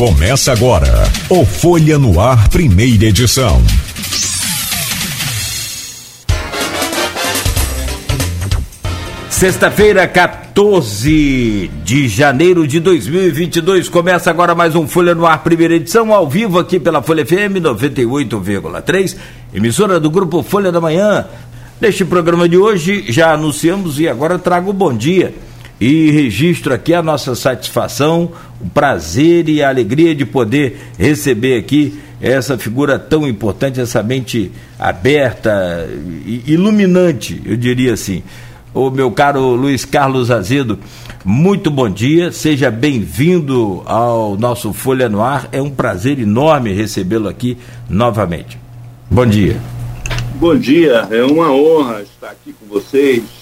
Começa agora o Folha no Ar, primeira edição. Sexta-feira, 14 de janeiro de 2022. Começa agora mais um Folha no Ar, primeira edição, ao vivo aqui pela Folha FM 98,3, emissora do grupo Folha da Manhã. Neste programa de hoje, já anunciamos e agora trago o bom dia e registro aqui a nossa satisfação, o prazer e a alegria de poder receber aqui essa figura tão importante, essa mente aberta, iluminante, eu diria assim. O meu caro Luiz Carlos Azedo, muito bom dia, seja bem-vindo ao nosso Folha no Ar. É um prazer enorme recebê-lo aqui novamente. Bom dia. Bom dia, é uma honra estar aqui com vocês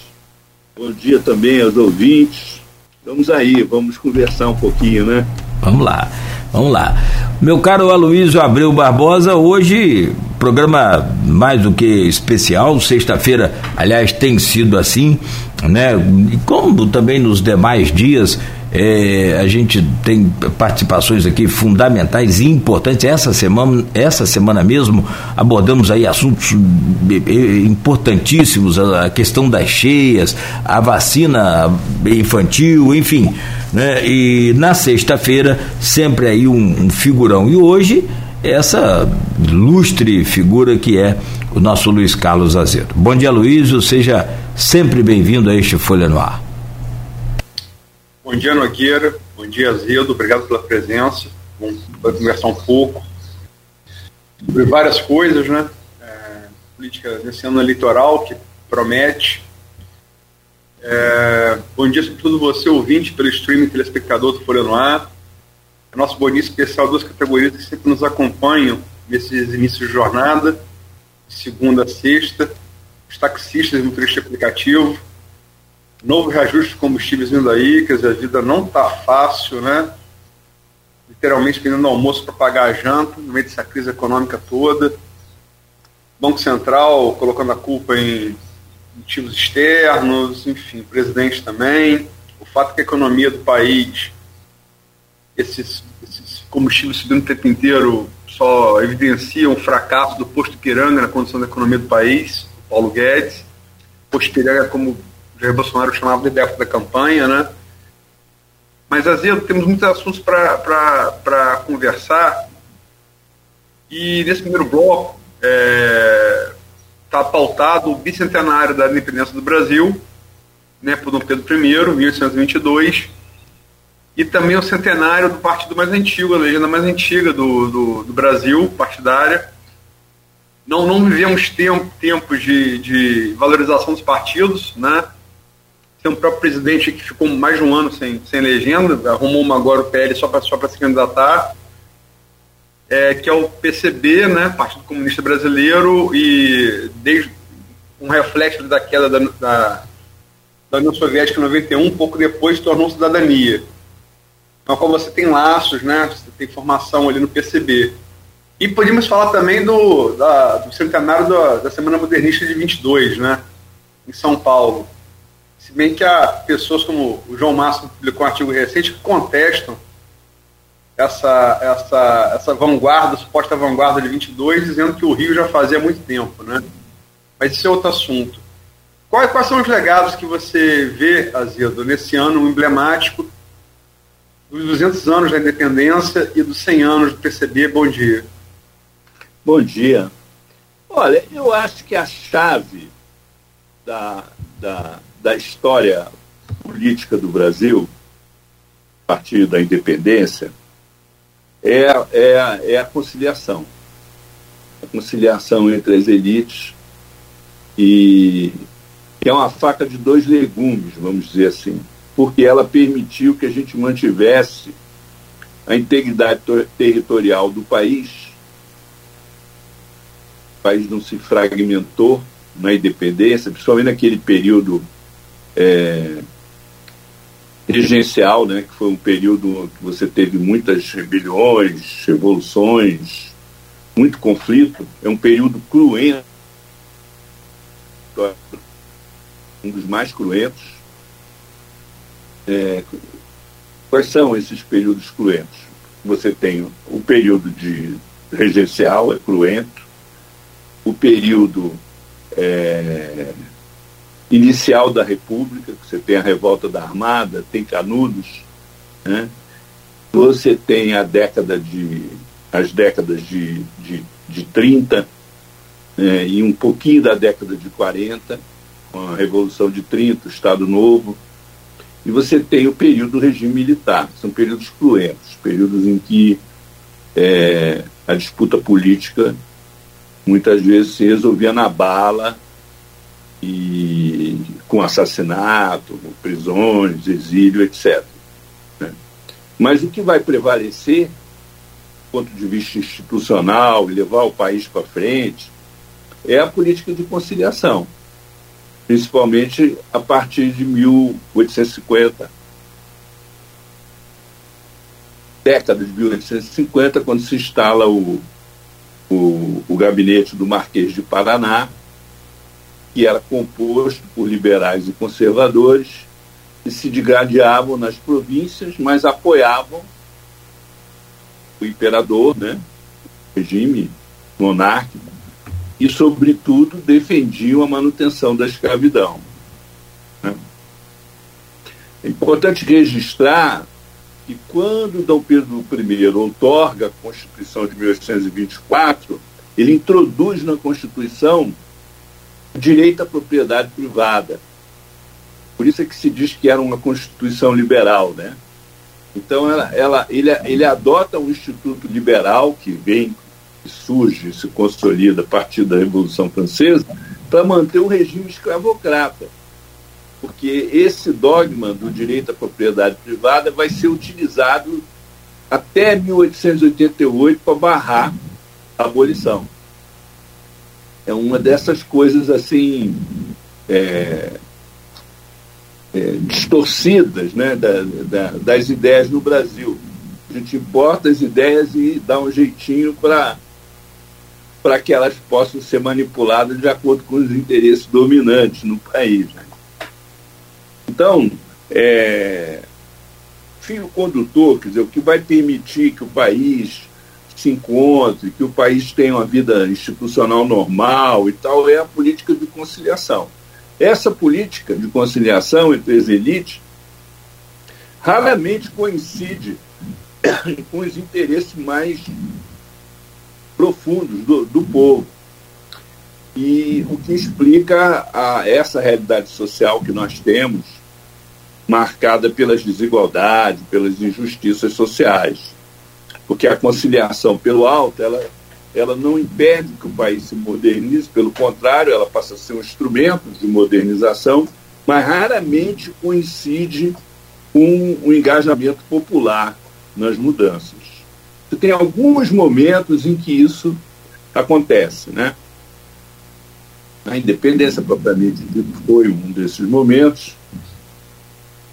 Bom dia também aos ouvintes. Vamos aí, vamos conversar um pouquinho, né? Vamos lá, vamos lá. Meu caro Aloysio Abreu Barbosa, hoje programa mais do que especial, sexta-feira, aliás, tem sido assim, né? E como também nos demais dias, é, a gente tem participações aqui fundamentais e importantes. Essa semana, essa semana mesmo, abordamos aí assuntos é, é, importantíssimos, a questão das cheias, a vacina infantil, enfim. Né? E na sexta-feira, sempre aí um, um figurão. E hoje, essa lustre figura que é o nosso Luiz Carlos Azedo. Bom dia, Luiz, seja sempre bem-vindo a este Folha no Ar. Bom dia, Nogueira. Bom dia, Azedo. Obrigado pela presença. Vamos conversar um pouco sobre várias coisas, né? É, política desse ano eleitoral que promete. É, bom dia, sobretudo você, ouvinte, pelo streaming telespectador do Folha no Ar. É nosso bom dia especial, duas categorias que sempre nos acompanham nesses inícios de jornada, segunda a sexta. Os taxistas e motorista aplicativo, novo reajuste de combustíveis vindo aí, quer dizer, a vida não está fácil, né? Literalmente pedindo almoço para pagar a janta, no meio dessa crise econômica toda. Banco Central colocando a culpa em motivos externos, enfim, presidente também. O fato que a economia do país, esses, esses combustíveis subindo o tempo inteiro, só evidenciam o fracasso do posto Piranga na condição da economia do país, Paulo Guedes. Posto Piranga como Jair Bolsonaro chamava de déficit da campanha, né? Mas, Azedo, temos muitos assuntos para conversar. E nesse primeiro bloco está é, tá pautado o bicentenário da independência do Brasil, né, por Dom Pedro I, 1822, e também o centenário do partido mais antigo, a legenda mais antiga do, do, do Brasil, partidária. Não, não vivemos tempo, tempos de, de valorização dos partidos, né? Tem um próprio presidente que ficou mais de um ano sem, sem legenda, arrumou uma agora o PL só para só se candidatar, é, que é o PCB, né, Partido Comunista Brasileiro, e desde um reflexo da queda da, da, da União Soviética em 91, um pouco depois tornou cidadania. Então, como você tem laços, né, você tem formação ali no PCB. E podíamos falar também do, da, do centenário da, da Semana Modernista de 22, né, em São Paulo se bem que há pessoas como o João Márcio publicou um artigo recente que contestam essa, essa, essa vanguarda, suposta vanguarda de 22, dizendo que o Rio já fazia muito tempo, né? Mas isso é outro assunto. Quais, quais são os legados que você vê, Azedo, nesse ano emblemático dos 200 anos da independência e dos 100 anos do PCB? Bom dia. Bom dia. Olha, eu acho que a chave da, da, da história política do Brasil, a partir da independência, é, é, é a conciliação. A conciliação entre as elites e é uma faca de dois legumes, vamos dizer assim, porque ela permitiu que a gente mantivesse a integridade territorial do país. O país não se fragmentou na independência, principalmente naquele período é, regencial, né, que foi um período que você teve muitas rebeliões, revoluções, muito conflito. É um período cruento, um dos mais cruentos. É, quais são esses períodos cruentos? você tem o período de regencial, é cruento, o período é, inicial da República, que você tem a revolta da Armada, tem Canudos, né? você tem a década de as décadas de, de, de 30 é, e um pouquinho da década de 40, com a Revolução de 30, o Estado Novo, e você tem o período do regime militar. São períodos cruentos, períodos em que é, a disputa política muitas vezes se resolvia na bala e com assassinato, prisões, exílio, etc. Né? Mas o que vai prevalecer, do ponto de vista institucional, e levar o país para frente, é a política de conciliação, principalmente a partir de 1850, década de 1850, quando se instala o, o, o gabinete do Marquês de Paraná, que era composto por liberais e conservadores, que se degradeavam nas províncias, mas apoiavam o imperador, né, o regime monárquico, e, sobretudo, defendiam a manutenção da escravidão. Né. É importante registrar que quando Dom Pedro I outorga a Constituição de 1824, ele introduz na Constituição o direito à propriedade privada. Por isso é que se diz que era uma Constituição liberal, né? Então ela, ela, ele, ele adota um instituto liberal que vem, que surge, se consolida a partir da Revolução Francesa, para manter o regime escravocrata porque esse dogma do direito à propriedade privada vai ser utilizado até 1888 para barrar a abolição. É uma dessas coisas assim é, é, distorcidas né, da, da, das ideias no Brasil. A gente importa as ideias e dá um jeitinho para para que elas possam ser manipuladas de acordo com os interesses dominantes no país. Né? Então, é, fio condutor, quer dizer, o que vai permitir que o país se encontre, que o país tenha uma vida institucional normal e tal, é a política de conciliação. Essa política de conciliação entre as elites raramente coincide com os interesses mais profundos do, do povo. E o que explica a, essa realidade social que nós temos, marcada pelas desigualdades, pelas injustiças sociais. Porque a conciliação pelo alto, ela, ela não impede que o país se modernize, pelo contrário, ela passa a ser um instrumento de modernização, mas raramente coincide com o engajamento popular nas mudanças. Tem alguns momentos em que isso acontece, né? A independência propriamente dita foi um desses momentos,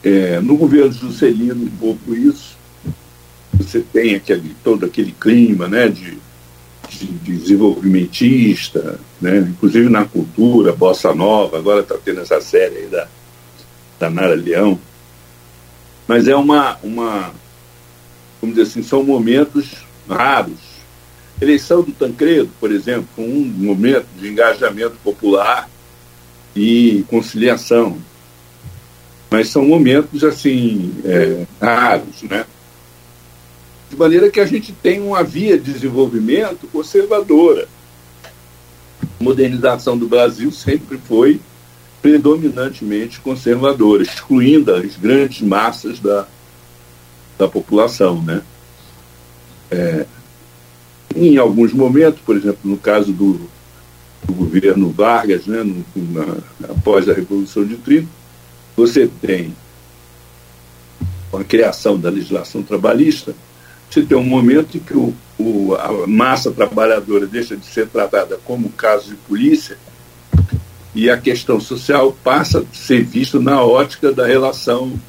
é, no governo Juscelino, um pouco isso. Você tem aquele, todo aquele clima né, de, de desenvolvimentista, né, inclusive na cultura, bossa nova, agora está tendo essa série aí da, da Nara Leão. Mas é uma, uma, vamos dizer assim, são momentos raros. Eleição do Tancredo, por exemplo, com um momento de engajamento popular e conciliação mas são momentos assim é, raros, né? De maneira que a gente tem uma via de desenvolvimento conservadora. A modernização do Brasil sempre foi predominantemente conservadora, excluindo as grandes massas da, da população, né? É, em alguns momentos, por exemplo, no caso do, do governo Vargas, né, no, na, após a Revolução de 30, você tem, com a criação da legislação trabalhista, você tem um momento em que o, o, a massa trabalhadora deixa de ser tratada como caso de polícia e a questão social passa a ser vista na ótica da relação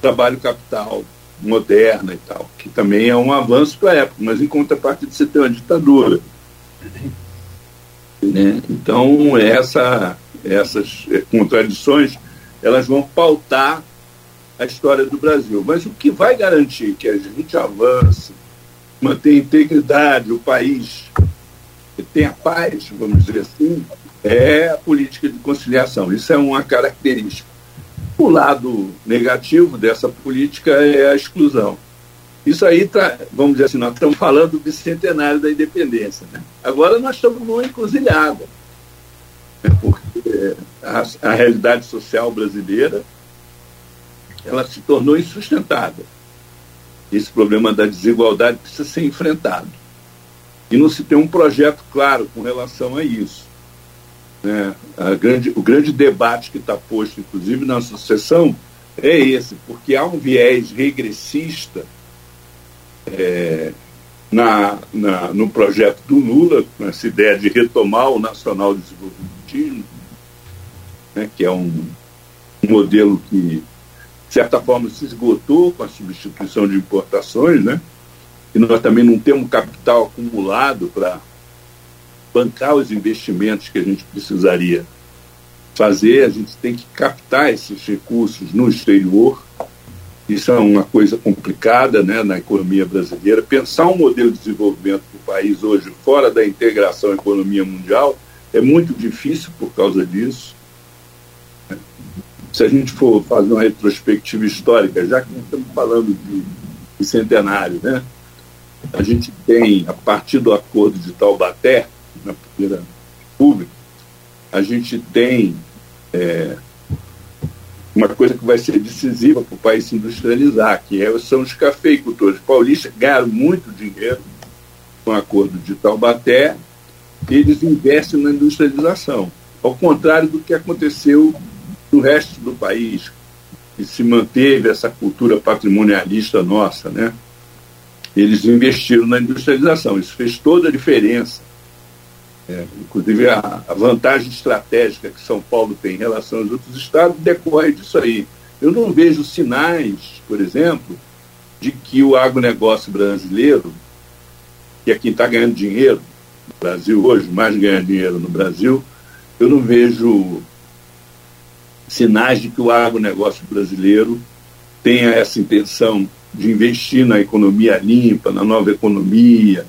trabalho-capital moderna e tal, que também é um avanço para a época, mas em contrapartida você tem uma ditadura. Né? Então, essa, essas contradições elas vão pautar a história do Brasil. Mas o que vai garantir que a gente avance manter a integridade, o país tem a paz, vamos dizer assim, é a política de conciliação. Isso é uma característica. O lado negativo dessa política é a exclusão. Isso aí, tá, vamos dizer assim, nós estamos falando do bicentenário da independência. Né? Agora nós estamos numa encruzilhada, né? porque a, a realidade social brasileira ela se tornou insustentável. Esse problema da desigualdade precisa ser enfrentado. E não se tem um projeto claro com relação a isso. Né? Grande, o grande debate que está posto, inclusive, na sucessão é esse, porque há um viés regressista é, na, na, no projeto do Lula, com essa ideia de retomar o nacional desenvolvimentismo, né, que é um, modelo que, de certa forma, se esgotou com a substituição de importações, né? E nós também não temos capital acumulado para bancar os investimentos que a gente precisaria fazer, a gente tem que captar esses recursos no exterior. Isso é uma coisa complicada né, na economia brasileira. Pensar um modelo de desenvolvimento do país hoje fora da integração à economia mundial é muito difícil por causa disso. Se a gente for fazer uma retrospectiva histórica, já que estamos falando de, de centenário, né, a gente tem, a partir do acordo de Taubaté, na primeira pública, a gente tem é, uma coisa que vai ser decisiva para o país se industrializar, que é, são os cafeicultores paulistas, ganharam muito dinheiro com o acordo de Taubaté, eles investem na industrialização, ao contrário do que aconteceu no resto do país, que se manteve essa cultura patrimonialista nossa, né? Eles investiram na industrialização, isso fez toda a diferença é, inclusive, a, a, vantagem estratégica que São Paulo tem em relação aos outros estados decorre disso aí. Eu não vejo sinais, por exemplo, de que o agronegócio brasileiro, que é quem está ganhando dinheiro no Brasil hoje, mais ganha dinheiro no Brasil, eu não vejo sinais de que o agronegócio brasileiro tenha essa intenção de investir na economia limpa, na nova economia,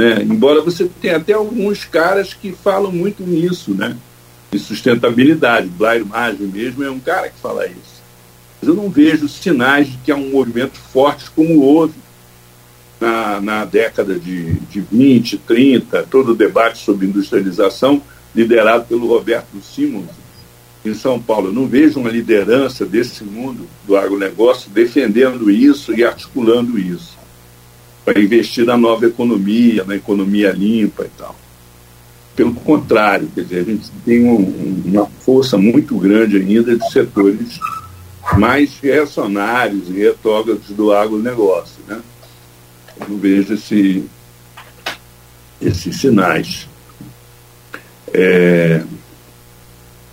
né? Embora você tenha até alguns caras que falam muito nisso, né? de sustentabilidade. Blair Maggi mesmo é um cara que fala isso. Mas eu não vejo sinais de que há um movimento forte como houve na, na década de, de 20, 30, todo o debate sobre industrialização liderado pelo Roberto Simons em São Paulo. Eu não vejo uma liderança desse mundo do agronegócio defendendo isso e articulando isso para investir na nova economia, na economia limpa e tal. Pelo contrário, quer dizer, a gente tem um, uma força muito grande ainda de setores mais reacionários e retógrafos do agronegócio. Né? Eu não vejo esse, esses sinais. É,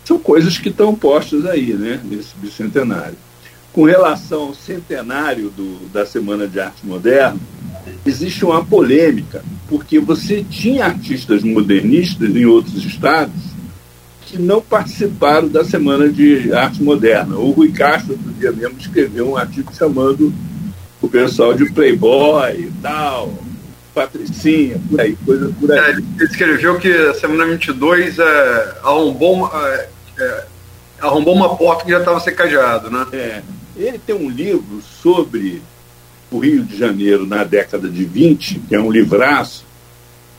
são coisas que estão postas aí, né, nesse bicentenário. Com relação ao centenário do, da Semana de Arte Moderna, existe uma polêmica, porque você tinha artistas modernistas em outros estados que não participaram da Semana de Arte Moderna. O Rui Castro, outro dia mesmo, escreveu um artigo chamando o pessoal de Playboy e tal, Patricinha, por aí, coisa por aí. É, ele escreveu que a Semana 22 é, arrombou, é, é, arrombou uma porta que já estava secajado, né? É. Ele tem um livro sobre o Rio de Janeiro na década de 20, que é um livraço,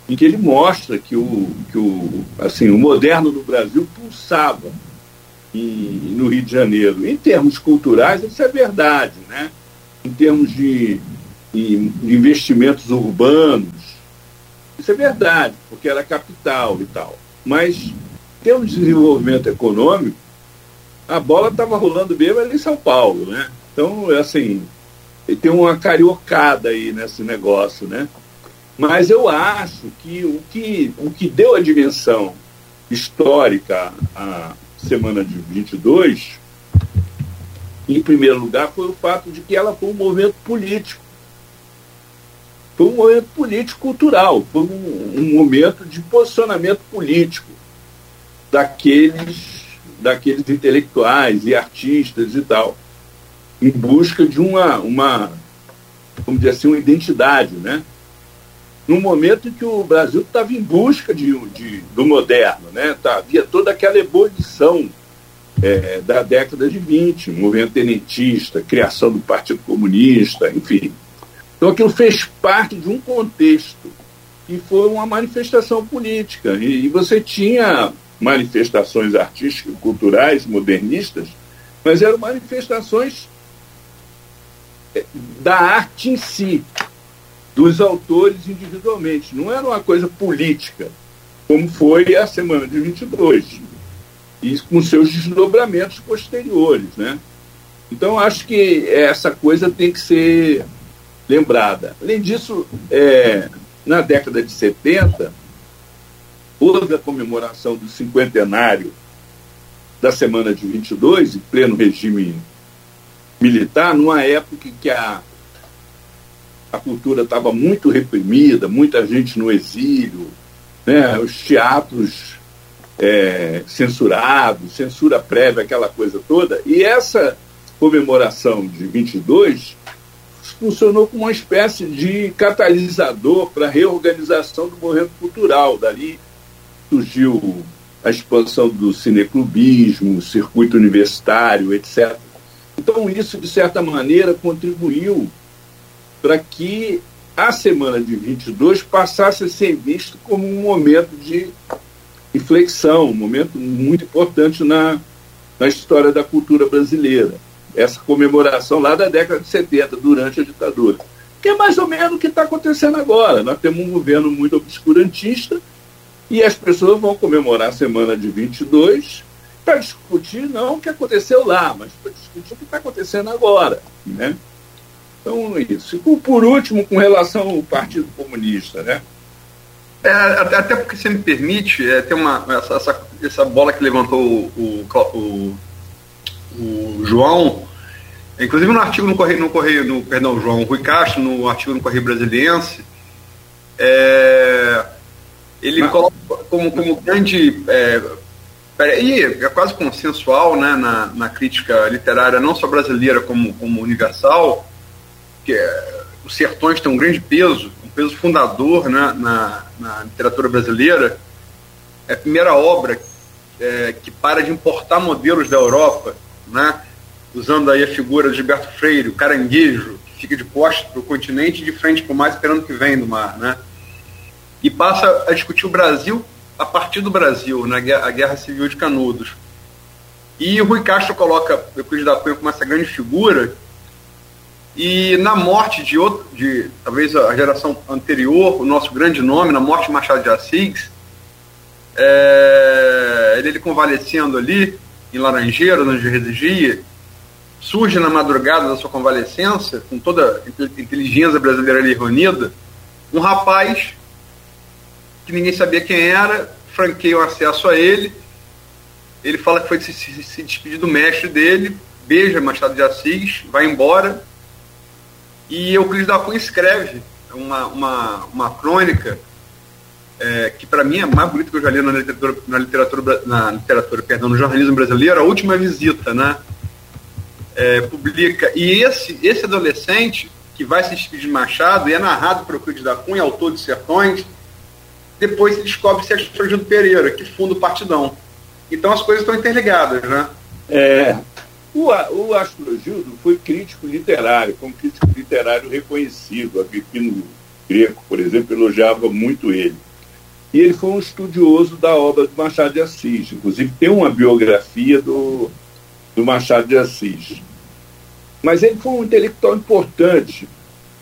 em que ele mostra que o, que o, assim, o moderno no Brasil pulsava em, no Rio de Janeiro. Em termos culturais, isso é verdade, né? em termos de, de investimentos urbanos, isso é verdade, porque era capital e tal. Mas, em termos de desenvolvimento econômico, a bola estava rolando mesmo ali em São Paulo. Né? Então, assim, tem uma cariocada aí nesse negócio, né? Mas eu acho que o que, o que deu a dimensão histórica à semana de 22, em primeiro lugar, foi o fato de que ela foi um movimento político. Foi um movimento político-cultural, foi um, um momento de posicionamento político daqueles, daqueles intelectuais e artistas e tal em busca de uma, uma vamos dizer assim, uma identidade, né? no momento em que o Brasil estava em busca de, de, do moderno, né? Tá, havia toda aquela ebulição é, da década de 20, movimento tenentista, criação do Partido Comunista, enfim. Então aquilo fez parte de um contexto e foi uma manifestação política. E, e você tinha manifestações artísticas, culturais, modernistas, mas eram manifestações da arte em si, dos autores individualmente. Não era uma coisa política, como foi a semana de 22, e com seus desdobramentos posteriores. Né? Então, acho que essa coisa tem que ser lembrada. Além disso, é, na década de 70, houve a comemoração do cinquentenário da semana de 22, em pleno regime militar, numa época que a, a cultura estava muito reprimida, muita gente no exílio, né, os teatros é, censurados, censura prévia, aquela coisa toda. E essa comemoração de 22 funcionou como uma espécie de catalisador para a reorganização do movimento cultural. Dali surgiu a expansão do cineclubismo, circuito universitário, etc. Então, isso, de certa maneira, contribuiu para que a semana de 22 passasse a ser visto como um momento de inflexão, um momento muito importante na, na história da cultura brasileira. Essa comemoração lá da década de 70, durante a ditadura. Que é mais ou menos o que está acontecendo agora. Nós temos um governo muito obscurantista e as pessoas vão comemorar a semana de 22 para discutir não o que aconteceu lá, mas para discutir o que está acontecendo agora. Né? Então, é isso. E por último, com relação ao Partido Comunista, né? É, até porque você me permite, é, tem uma, essa, essa, essa bola que levantou o, o, o, o João, inclusive no artigo no Correio, no Correio no, perdão, João Rui Castro, no artigo no Correio Brasiliense, é, ele Mas... coloca como, como grande. É, e é quase consensual né, na, na crítica literária, não só brasileira como, como universal, que é, os sertões têm um grande peso, um peso fundador né, na, na literatura brasileira. É a primeira obra é, que para de importar modelos da Europa, né, usando aí a figura de Gilberto Freire, o caranguejo, que fica de costas para o continente e de frente para o mar, esperando que vem do mar. Né? e passa a discutir o Brasil a partir do Brasil, na guerra, guerra civil de Canudos. E o Rui Castro coloca Euclides da Cunha como essa grande figura, e na morte de outro, de talvez a geração anterior, o nosso grande nome, na morte de Machado de Assis, é, ele, ele convalescendo ali, em Laranjeiro, onde residia, surge na madrugada da sua convalescença, com toda a inteligência brasileira ali reunida, um rapaz que ninguém sabia quem era, franqueia o acesso a ele. Ele fala que foi se, se, se despedir do mestre dele, beija Machado de Assis, vai embora. E Euclides da Cunha escreve uma, uma, uma crônica é, que para mim é a mais bonita que eu já li na literatura, na literatura, na literatura perdão, no jornalismo brasileiro, a última visita, né? É, publica. E esse, esse adolescente que vai se despedir de Machado e é narrado por Euclides da Cunha, autor de Sertões, depois se descobre se é Astrogildo Pereira, que funda o Partidão. Então as coisas estão interligadas, né? É, o, o Astrogildo foi crítico literário, como crítico literário reconhecido. Agripino Greco, por exemplo, elogiava muito ele. E ele foi um estudioso da obra do Machado de Assis. Inclusive, tem uma biografia do, do Machado de Assis. Mas ele foi um intelectual importante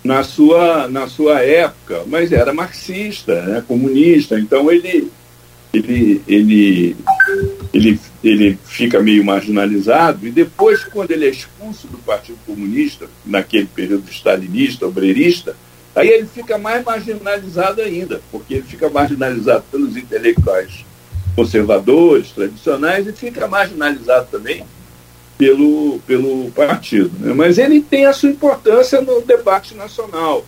na sua, na sua época, mas era marxista, né, comunista, então ele, ele, ele, ele, ele fica meio marginalizado, e depois, quando ele é expulso do Partido Comunista, naquele período stalinista, obreirista, aí ele fica mais marginalizado ainda, porque ele fica marginalizado pelos intelectuais conservadores, tradicionais, e fica marginalizado também pelo, pelo partido. Né? Mas ele tem a sua importância no debate nacional.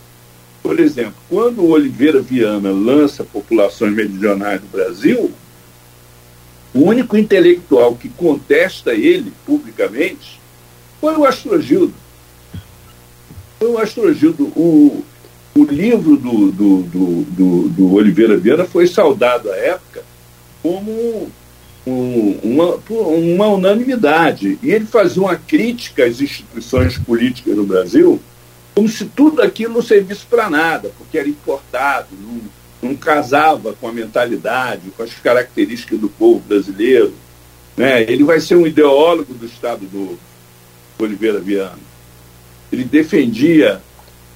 Por exemplo, quando o Oliveira Viana lança Populações Meridionais do Brasil, o único intelectual que contesta ele publicamente foi o Astrogildo. Foi o Astrogildo. O, o livro do, do, do, do, do Oliveira Vieira foi saudado à época como uma, uma unanimidade. E ele fazia uma crítica às instituições políticas no Brasil como se tudo aquilo não servisse para nada, porque era importado, não, não casava com a mentalidade, com as características do povo brasileiro. Né? Ele vai ser um ideólogo do Estado do Oliveira Viana. Ele defendia,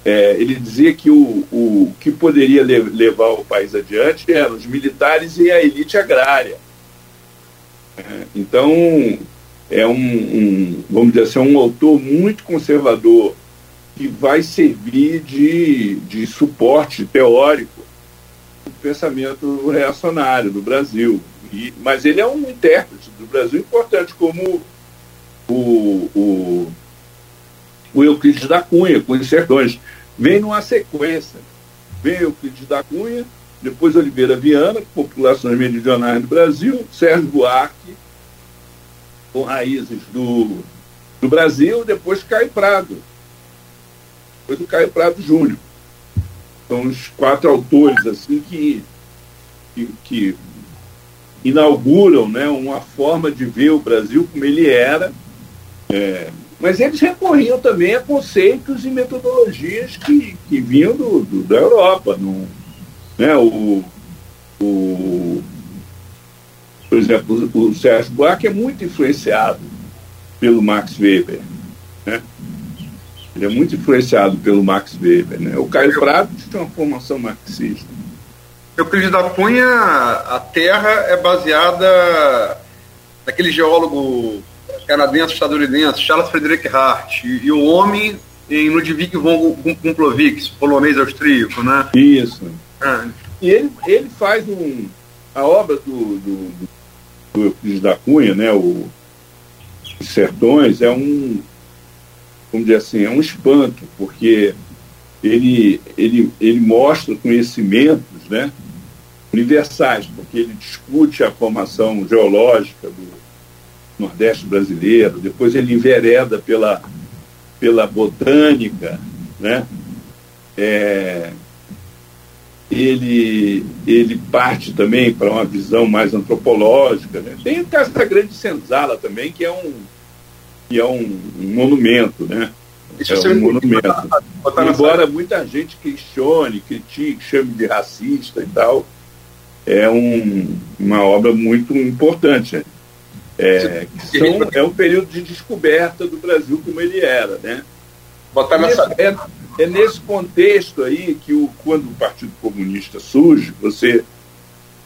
é, ele dizia que o, o que poderia levar o país adiante eram os militares e a elite agrária. É, então, é um, um, vamos dizer assim, um autor muito conservador que vai servir de, de suporte teórico do pensamento reacionário do Brasil. E, mas ele é um intérprete do Brasil importante, como o, o, o Euclides da Cunha, com os sertões. Vem numa sequência. Vem Euclides da Cunha, depois Oliveira Viana, populações meridionais do Brasil, Sérgio Buarque, com raízes do, do Brasil, depois Caio Prado. Depois o Caio Prado Júnior. São os quatro autores assim que, que, que inauguram né, uma forma de ver o Brasil como ele era. É, mas eles recorriam também a conceitos e metodologias que, que vinham do, do da Europa. No, né, o, o, por exemplo, o, o Sérgio Buarque é muito influenciado pelo Max Weber. Né? Ele é muito influenciado pelo Max Weber. Né? O Caio Prado tem uma formação marxista. Euclides da Cunha, a Terra é baseada naquele geólogo canadense, estadunidense, Charles Frederick Hart, e, e o homem em Ludwig von Gumplovic, polonês austríaco, né? Isso. E ele, ele faz um, a obra do, do, do Euclides da Cunha, né, o Os Sertões, é um, vamos dizer assim, é um espanto, porque ele, ele, ele mostra conhecimentos né, universais, porque ele discute a formação geológica do Nordeste brasileiro, depois ele envereda pela, pela botânica, né? É, ele, ele parte também para uma visão mais antropológica. Né? Tem o caso da Grande Senzala também, que é um, que é um, um monumento, né? Isso é um monumento. Embora muita gente questione, critique, chame de racista e tal, é um, uma obra muito importante. É, são, é um período de descoberta do Brasil como ele era, né? Botar nessa... é, é nesse contexto aí que o, quando o Partido Comunista surge, você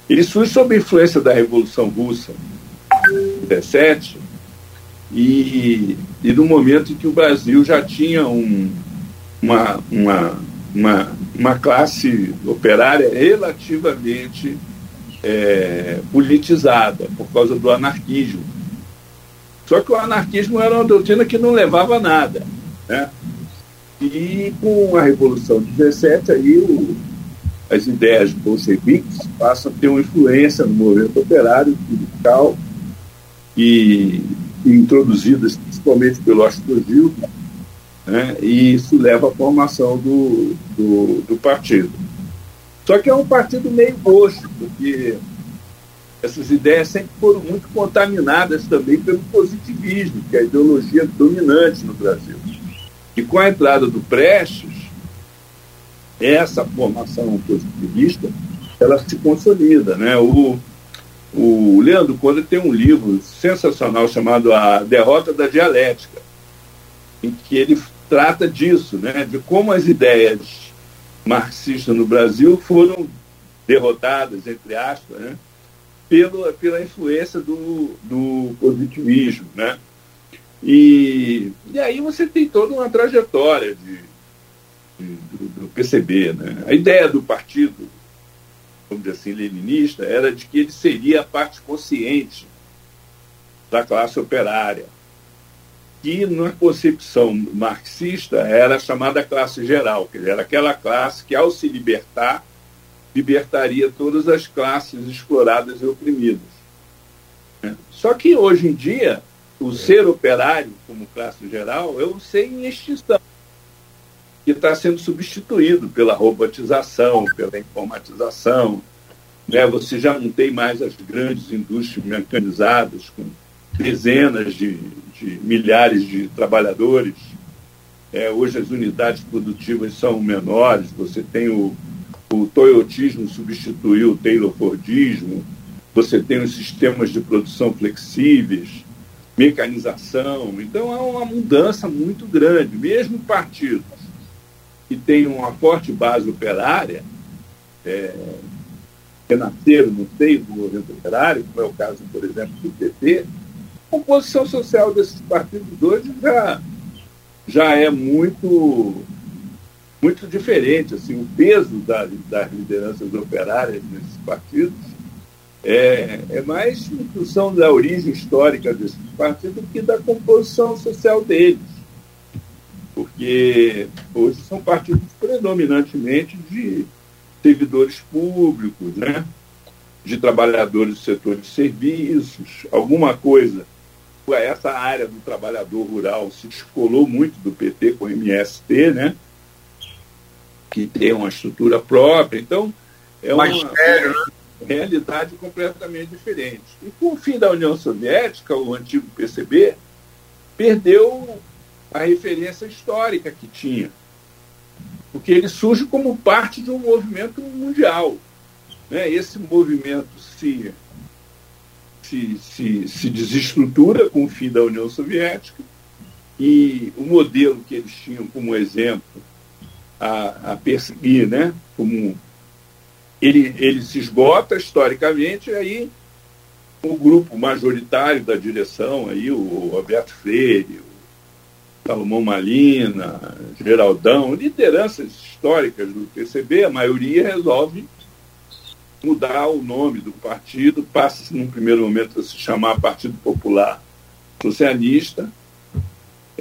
ele surge sob a influência da Revolução Russa, 17, e, e no momento em que o Brasil já tinha um, uma, uma, uma, uma classe operária relativamente é, politizada por causa do anarquismo. Só que o anarquismo era uma doutrina que não levava a nada. Né? E com a Revolução de 17, aí o, as ideias bolcheviques passam a ter uma influência no movimento operário, sindical e introduzidas principalmente pelo Astro né, e isso leva à formação do, do, do, partido. Só que é um partido meio roxo, porque essas ideias sempre foram muito contaminadas também pelo positivismo, que é a ideologia dominante no Brasil. E com a entrada do Prestes, essa formação positivista ela se consolida. Né? O, o Leandro Conde tem um livro sensacional chamado A Derrota da Dialética, em que ele trata disso, né, de como as ideias marxistas no Brasil foram derrotadas, entre aspas, né, pela, pela influência do, do positivismo. Né? E, e aí você tem toda uma trajetória de, de do, do PCB. Né? A ideia do partido vamos dizer assim, leninista, era de que ele seria a parte consciente da classe operária, que na concepção marxista era chamada classe geral, que era aquela classe que, ao se libertar, libertaria todas as classes exploradas e oprimidas. É. Só que hoje em dia, o ser operário como classe geral é um ser em extinção. que está sendo substituído pela robotização, pela informatização. Né? Você já não tem mais as grandes indústrias mecanizadas com dezenas de, de milhares de trabalhadores. É, hoje as unidades produtivas são menores, você tem o, o toyotismo substituiu o Taylor Fordismo, você tem os sistemas de produção flexíveis, mecanização. Então há uma mudança muito grande. Mesmo partidos que têm uma forte base operária, é, que nasceram no seio do movimento operário, como é o caso, por exemplo, do PT, a composição social desses partidos hoje já, já é muito muito diferente. Assim, o peso da, das lideranças operárias nesses partidos é, é mais em função da origem histórica desses partidos do que da composição social deles. Porque hoje são partidos predominantemente de servidores públicos, né? de trabalhadores do setor de serviços, alguma coisa. Essa área do trabalhador rural se descolou muito do PT com o MST, né? que tem uma estrutura própria. Então, é uma, velho, né? Realidade completamente diferente. E com o fim da União Soviética, o antigo PCB perdeu a referência histórica que tinha, porque ele surge como parte de um movimento mundial. Né? Esse movimento se, se, se, se desestrutura com o fim da União Soviética e o modelo que eles tinham como exemplo a, a perseguir, né? Como ele, ele se esgota historicamente, e aí o grupo majoritário da direção, aí, o Roberto Freire, o Salomão Malina, Geraldão, lideranças históricas do PCB, a maioria resolve mudar o nome do partido, passa-se num primeiro momento a se chamar Partido Popular Socialista,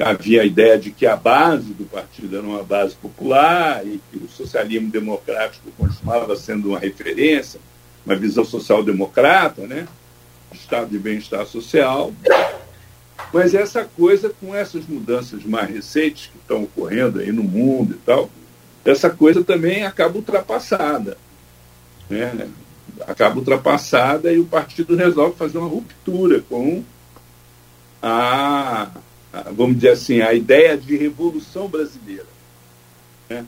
havia a ideia de que a base do partido era uma base popular e que o socialismo democrático continuava sendo uma referência, uma visão social-democrata, né? Estado de bem-estar social. Mas essa coisa, com essas mudanças mais recentes que estão ocorrendo aí no mundo e tal, essa coisa também acaba ultrapassada. Né? Acaba ultrapassada e o partido resolve fazer uma ruptura com a vamos dizer assim, a ideia de revolução brasileira. Né?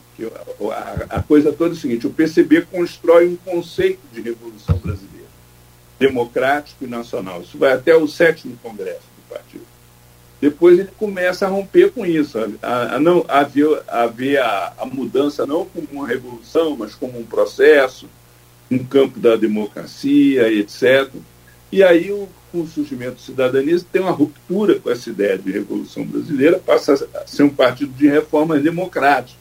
A, a, coisa toda é o seguinte: o PCB constrói um conceito de revolução brasileira, democrático e nacional. Isso vai até o sétimo congresso do partido. Depois ele começa a romper com isso, a, a não a ver, a, ver a, a mudança não como uma revolução, mas como um processo, um campo da democracia, etc. E aí o com o surgimento do cidadania, tem uma ruptura com essa ideia de revolução brasileira, passa a ser um partido de reformas democráticas,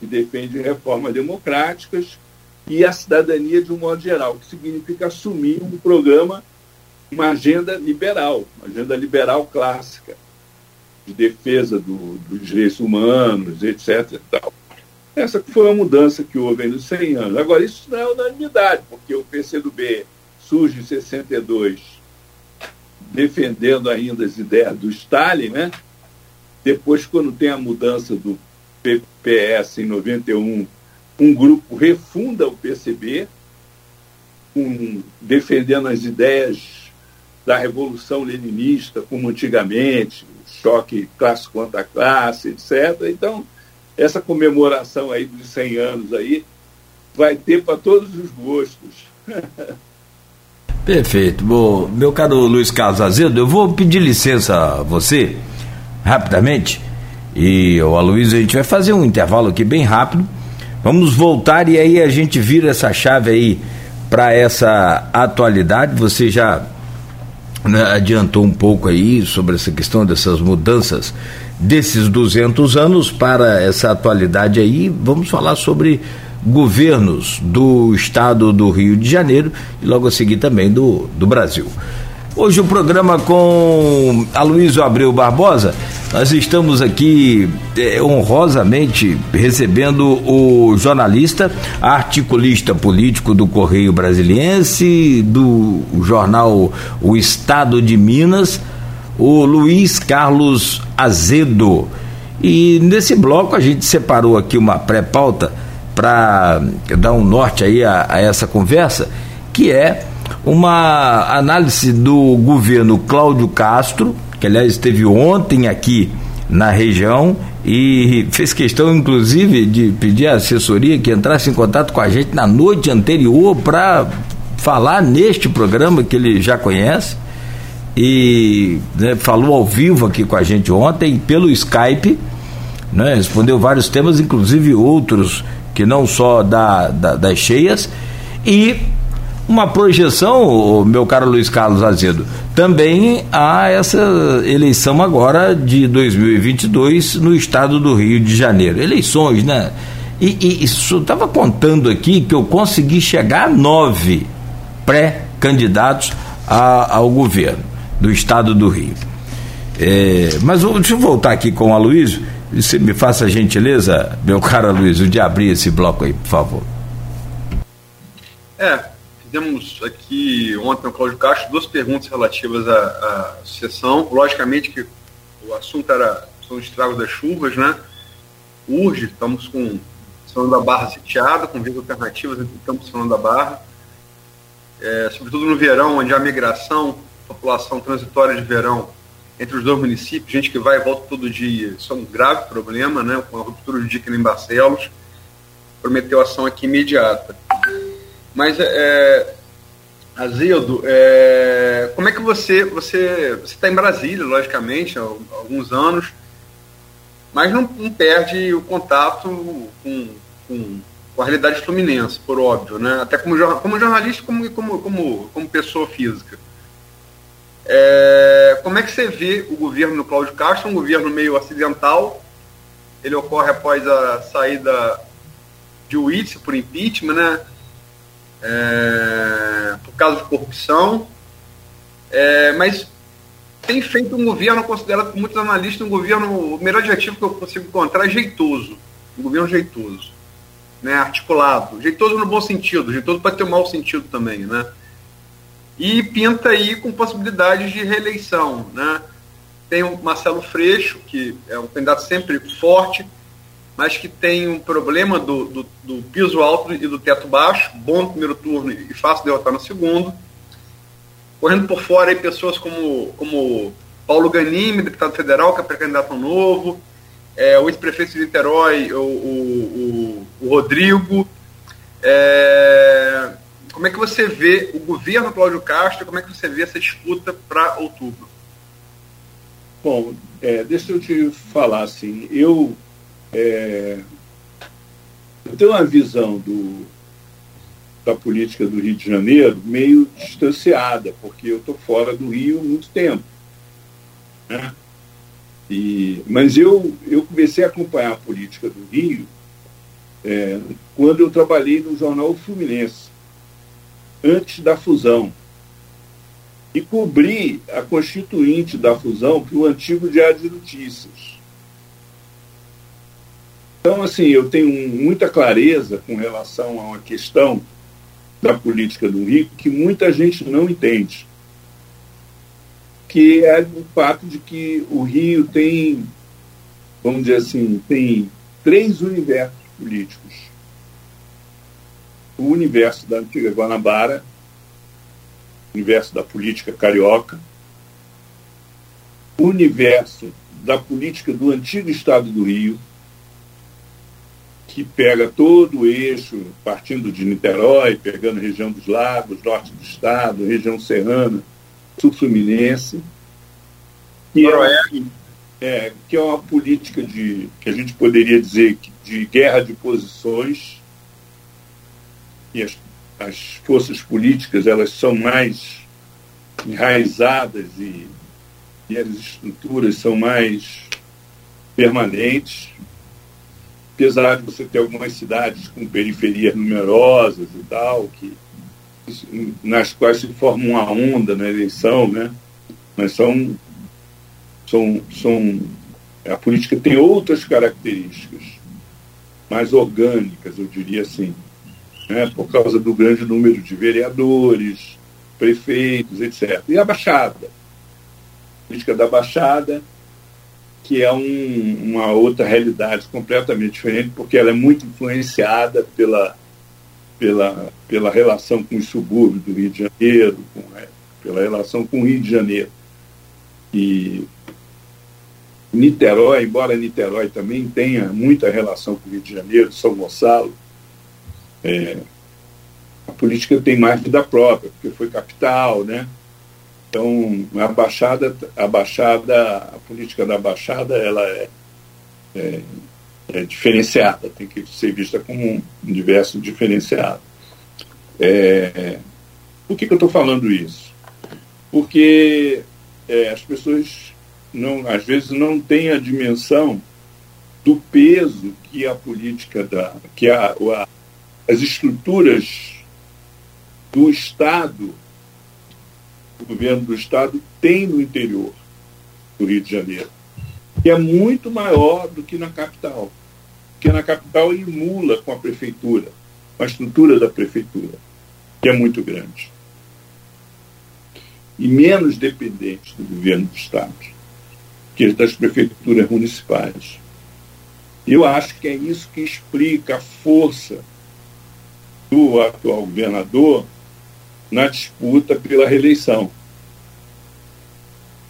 que defende reformas democráticas e a cidadania de um modo geral, que significa assumir um programa, uma agenda liberal, uma agenda liberal clássica, de defesa do, dos direitos humanos, etc. Tal. Essa foi a mudança que houve nos 100 anos. Agora, isso não é unanimidade, porque o PCdoB surge em 62, defendendo ainda as ideias do Stalin, né? Depois, quando tem a mudança do PPS em 91, um grupo refunda o PCB, um, defendendo as ideias da Revolução Leninista, como antigamente, choque classe contra classe, etc. Então, essa comemoração aí dos 100 anos aí vai ter para todos os gostos. Perfeito. Bom, meu caro Luiz Carlos Azedo, eu vou pedir licença a você, rapidamente, e o Aloysio, a gente vai fazer um intervalo aqui bem rápido. Vamos voltar e aí a gente vira essa chave aí para essa atualidade. Você já né, adiantou um pouco aí sobre essa questão dessas mudanças desses 200 anos para essa atualidade aí. Vamos falar sobre governos do estado do Rio de Janeiro e logo a seguir também do, do Brasil. Hoje o programa com Aloysio Abreu Barbosa, nós estamos aqui eh, honrosamente recebendo o jornalista, articulista político do Correio Brasiliense, do jornal O Estado de Minas, o Luiz Carlos Azedo E nesse bloco a gente separou aqui uma pré-pauta para dar um norte aí a, a essa conversa, que é uma análise do governo Cláudio Castro, que aliás esteve ontem aqui na região e fez questão, inclusive, de pedir à assessoria que entrasse em contato com a gente na noite anterior para falar neste programa que ele já conhece e né, falou ao vivo aqui com a gente ontem pelo Skype, né, respondeu vários temas, inclusive outros que não só da, da, das cheias e uma projeção, meu caro Luiz Carlos Azedo, também há essa eleição agora de 2022 no estado do Rio de Janeiro. Eleições, né? E, e isso estava contando aqui que eu consegui chegar a nove pré-candidatos ao governo do estado do Rio. É, mas deixa eu voltar aqui com o Aloysio. Você me faça a gentileza, meu caro Aloysio, de abrir esse bloco aí, por favor. É, fizemos aqui ontem no Cláudio Castro duas perguntas relativas à, à sucessão. Logicamente que o assunto era são os estragos das chuvas, né? Urge, estamos com São da Barra sitiada, com vias alternativas entre Campos e São da Barra. É, sobretudo no verão, onde há migração, população transitória de verão entre os dois municípios, gente que vai e volta todo dia. Isso é um grave problema, né? Com a ruptura de dica em Barcelos. Prometeu ação aqui imediata. Mas, é, Azedo, é, como é que você você você está em Brasília, logicamente, há alguns anos, mas não, não perde o contato com, com, com, a realidade fluminense, por óbvio, né? Até como, como jornalista, como como como, como pessoa física. É, como é que você vê o governo do Cláudio Castro, um governo meio acidental? Ele ocorre após a saída de Whitson por impeachment, né? é, por causa de corrupção, é, mas tem feito um governo, considerado por muitos analistas, um governo, o melhor adjetivo que eu consigo encontrar é jeitoso, um governo jeitoso, né, articulado, jeitoso no bom sentido, jeitoso pode ter um mau sentido também, né, e pinta aí com possibilidades de reeleição, né, tem o Marcelo Freixo, que é um candidato sempre forte, mas que tem um problema do, do, do, piso alto e do teto baixo, bom no primeiro turno e fácil derrotar no segundo. Correndo por fora aí pessoas como, como Paulo Ganime, deputado federal, que é pré-candidato novo, é, o ex-prefeito de Niterói, o, o, o, o Rodrigo. É, como é que você vê o governo Cláudio Castro, como é que você vê essa disputa para outubro? Bom, é, deixa eu te falar assim, eu é, eu tenho uma visão do, da política do Rio de Janeiro meio distanciada, porque eu estou fora do Rio há muito tempo. Né? E, mas eu, eu comecei a acompanhar a política do Rio é, quando eu trabalhei no jornal Fluminense, antes da fusão. E cobri a constituinte da fusão para o antigo Diário de Notícias. Então, assim, eu tenho muita clareza com relação a uma questão da política do Rio que muita gente não entende, que é o fato de que o Rio tem, vamos dizer assim, tem três universos políticos. O universo da antiga Guanabara, o universo da política carioca, o universo da política do antigo Estado do Rio, que pega todo o eixo, partindo de Niterói, pegando a região dos lagos, norte do estado, região serrana, sul-fluminense, que, é, é, que é uma política de, que a gente poderia dizer de guerra de posições, e as, as forças políticas elas são mais enraizadas e, e as estruturas são mais permanentes, apesar de você ter algumas cidades com periferias numerosas e tal, que, nas quais se forma uma onda na eleição, né? mas são, são, são a política tem outras características mais orgânicas, eu diria assim, né? por causa do grande número de vereadores, prefeitos, etc. E a Baixada, a política da Baixada, que é um, uma outra realidade completamente diferente, porque ela é muito influenciada pela, pela, pela relação com os subúrbios do Rio de Janeiro, com, é, pela relação com o Rio de Janeiro. E Niterói, embora Niterói também tenha muita relação com o Rio de Janeiro, São Gonçalo, é, a política tem mais vida própria, porque foi capital, né? Então, a Baixada, a Baixada, a política da Baixada, ela é, é, é diferenciada, tem que ser vista como um diverso diferenciado. É, por que, que eu estou falando isso? Porque é, as pessoas, não, às vezes, não têm a dimensão do peso que a política da, que a, a as estruturas do Estado o governo do Estado tem no interior do Rio de Janeiro, que é muito maior do que na capital. Porque na capital emula com a prefeitura, com a estrutura da prefeitura, que é muito grande. E menos dependente do governo do Estado, que das prefeituras municipais. Eu acho que é isso que explica a força do atual governador na disputa pela reeleição.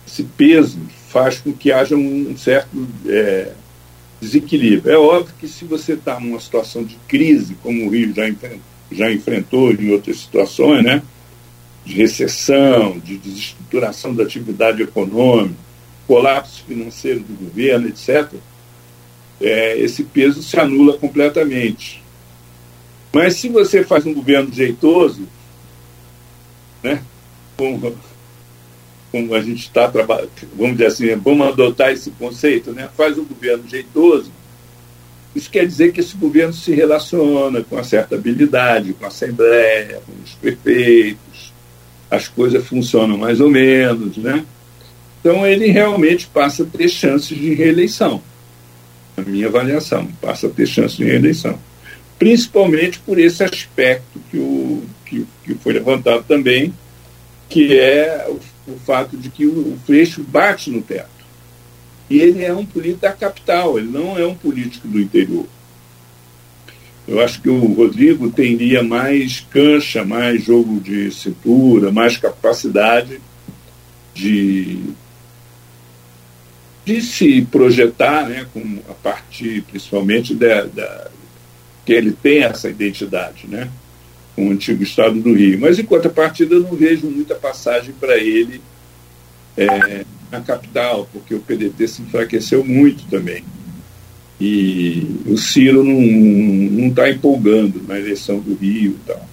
Esse peso faz com que haja um certo é, desequilíbrio. É óbvio que se você está numa situação de crise, como o Rio já, já enfrentou em outras situações, né, de recessão, de desestruturação da atividade econômica, colapso financeiro do governo, etc., é, esse peso se anula completamente. Mas se você faz um governo jeitoso, né? Como, como a gente está trabalhando, vamos dizer assim, vamos adotar esse conceito, né? Faz um governo jeitoso. Isso quer dizer que esse governo se relaciona com uma certa habilidade, com a Assembleia, com os prefeitos, as coisas funcionam mais ou menos, né? Então ele realmente passa a ter chances de reeleição. A minha avaliação, passa a ter chances de reeleição. Principalmente por esse aspecto que o, que, que foi levantado também, que é o, o fato de que o, o Freixo bate no teto. E ele é um político da capital, ele não é um político do interior. Eu acho que o Rodrigo teria mais cancha, mais jogo de cintura, mais capacidade de, de se projetar, né, com, a partir principalmente da, da, que ele tem essa identidade, né? com o antigo estado do Rio. Mas, em contrapartida, eu não vejo muita passagem para ele é, na capital, porque o PDT se enfraqueceu muito também. E o Ciro não está empolgando na eleição do Rio e tal.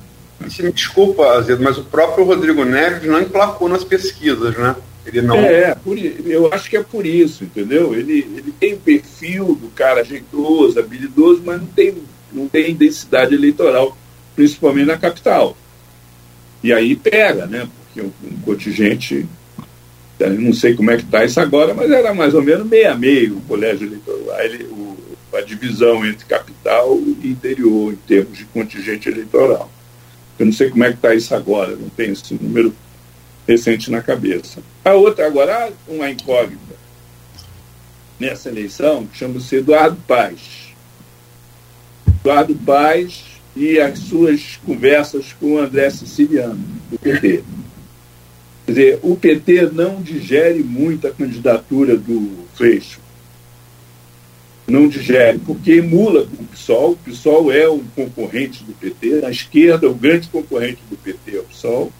Se me desculpa, Azedo, mas o próprio Rodrigo Neves não emplacou nas pesquisas, né? Ele não... É, por, eu acho que é por isso, entendeu? Ele, ele tem o perfil do cara jeitoso, habilidoso, mas não tem, não tem densidade eleitoral principalmente na capital. E aí pega, né? Porque um, contingente, não sei como é que está isso agora, mas era mais ou menos meio a meio o colégio eleitoral, ele, o, a divisão entre capital e interior em termos de contingente eleitoral. Eu não sei como é que está isso agora, não tenho esse número recente na cabeça. A outra, agora, uma incógnita nessa eleição, chama-se Eduardo Paz. Eduardo Paz e as suas conversas com o André Siciliano, do PT. Quer dizer, o PT não digere muito a candidatura do Freixo. Não digere, porque emula o PSOL. O PSOL é o concorrente do PT. Na esquerda, o grande concorrente do PT é o PSOL.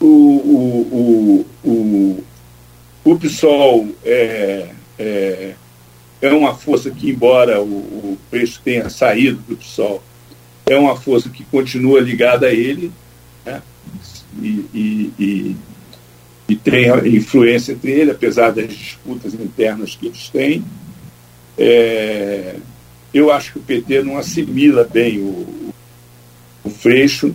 O, o, o, o, o PSOL é, é, é uma força que, embora o, o tenha saído do PSOL, é uma força que continua ligada a ele né? e, e, e, e, tem influência entre ele, apesar das disputas internas que eles têm. É, eu acho que o PT não assimila bem o, o Freixo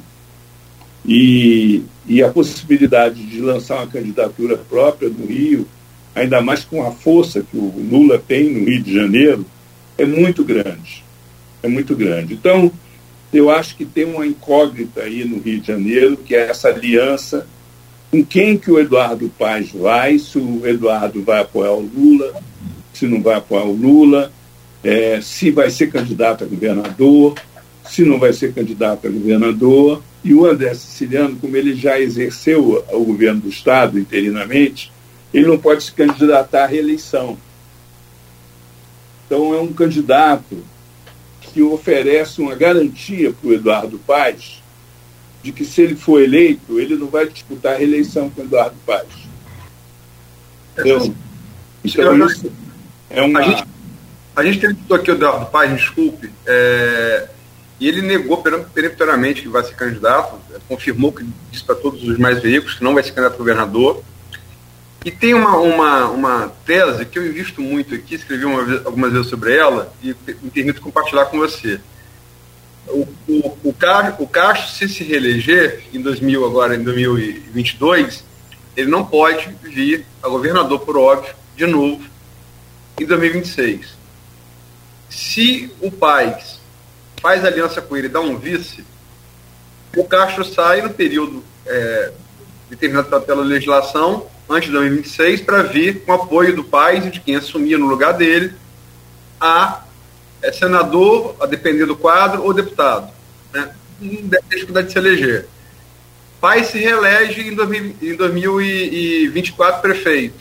e, e a possibilidade de lançar uma candidatura própria no Rio, ainda mais com a força que o Lula tem no Rio de Janeiro, é muito grande. É muito grande. Então, eu acho que tem uma incógnita aí no Rio de Janeiro, que é essa aliança com quem que o Eduardo Paz vai, se o Eduardo vai apoiar o Lula, se não vai apoiar o Lula, é, se vai ser candidato a governador, se não vai ser candidato a governador. E o André Siciliano, como ele já exerceu o governo do Estado interinamente, ele não pode se candidatar à reeleição. Então, é um candidato que oferece uma garantia para o Eduardo Paz de que, se ele for eleito, ele não vai disputar a reeleição com o Eduardo Paz. Então, então isso é uma. A gente, a gente tentou aqui o Eduardo Paz, desculpe, é, e ele negou peremptoriamente que vai ser candidato, confirmou que disse para todos os mais veículos que não vai ser candidato a governador. E tem uma, uma, uma tese que eu invisto muito aqui, escrevi vez, algumas vezes sobre ela e me permito compartilhar com você. O, o, o, Car, o Castro, se se reeleger em 2000, agora em 2022, ele não pode vir a governador, por óbvio, de novo, em 2026. Se o País faz aliança com ele e dá um vice, o Castro sai no período é, determinado pela legislação antes de 2026 para vir com apoio do país e de quem assumia no lugar dele a é, senador, a depender do quadro, ou deputado. Né? Não deve dificuldade de se eleger. Pai se reelege em, 2000, em 2024 prefeito.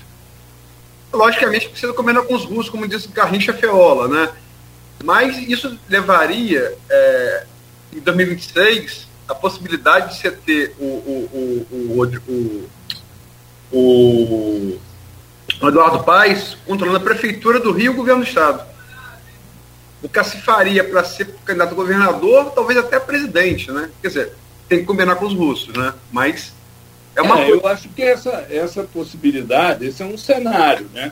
Logicamente precisa combinar com os russos, como disse Garrincha Feola, né? Mas isso levaria, é, em 2026, a possibilidade de você ter o, o, o, o o Eduardo Paes controlando a Prefeitura do Rio e o Governo do Estado. O que se faria para ser candidato a governador, talvez até presidente, né? Quer dizer, tem que combinar com os russos, né? Mas é uma é, Eu acho que essa, essa possibilidade, esse é um cenário, né?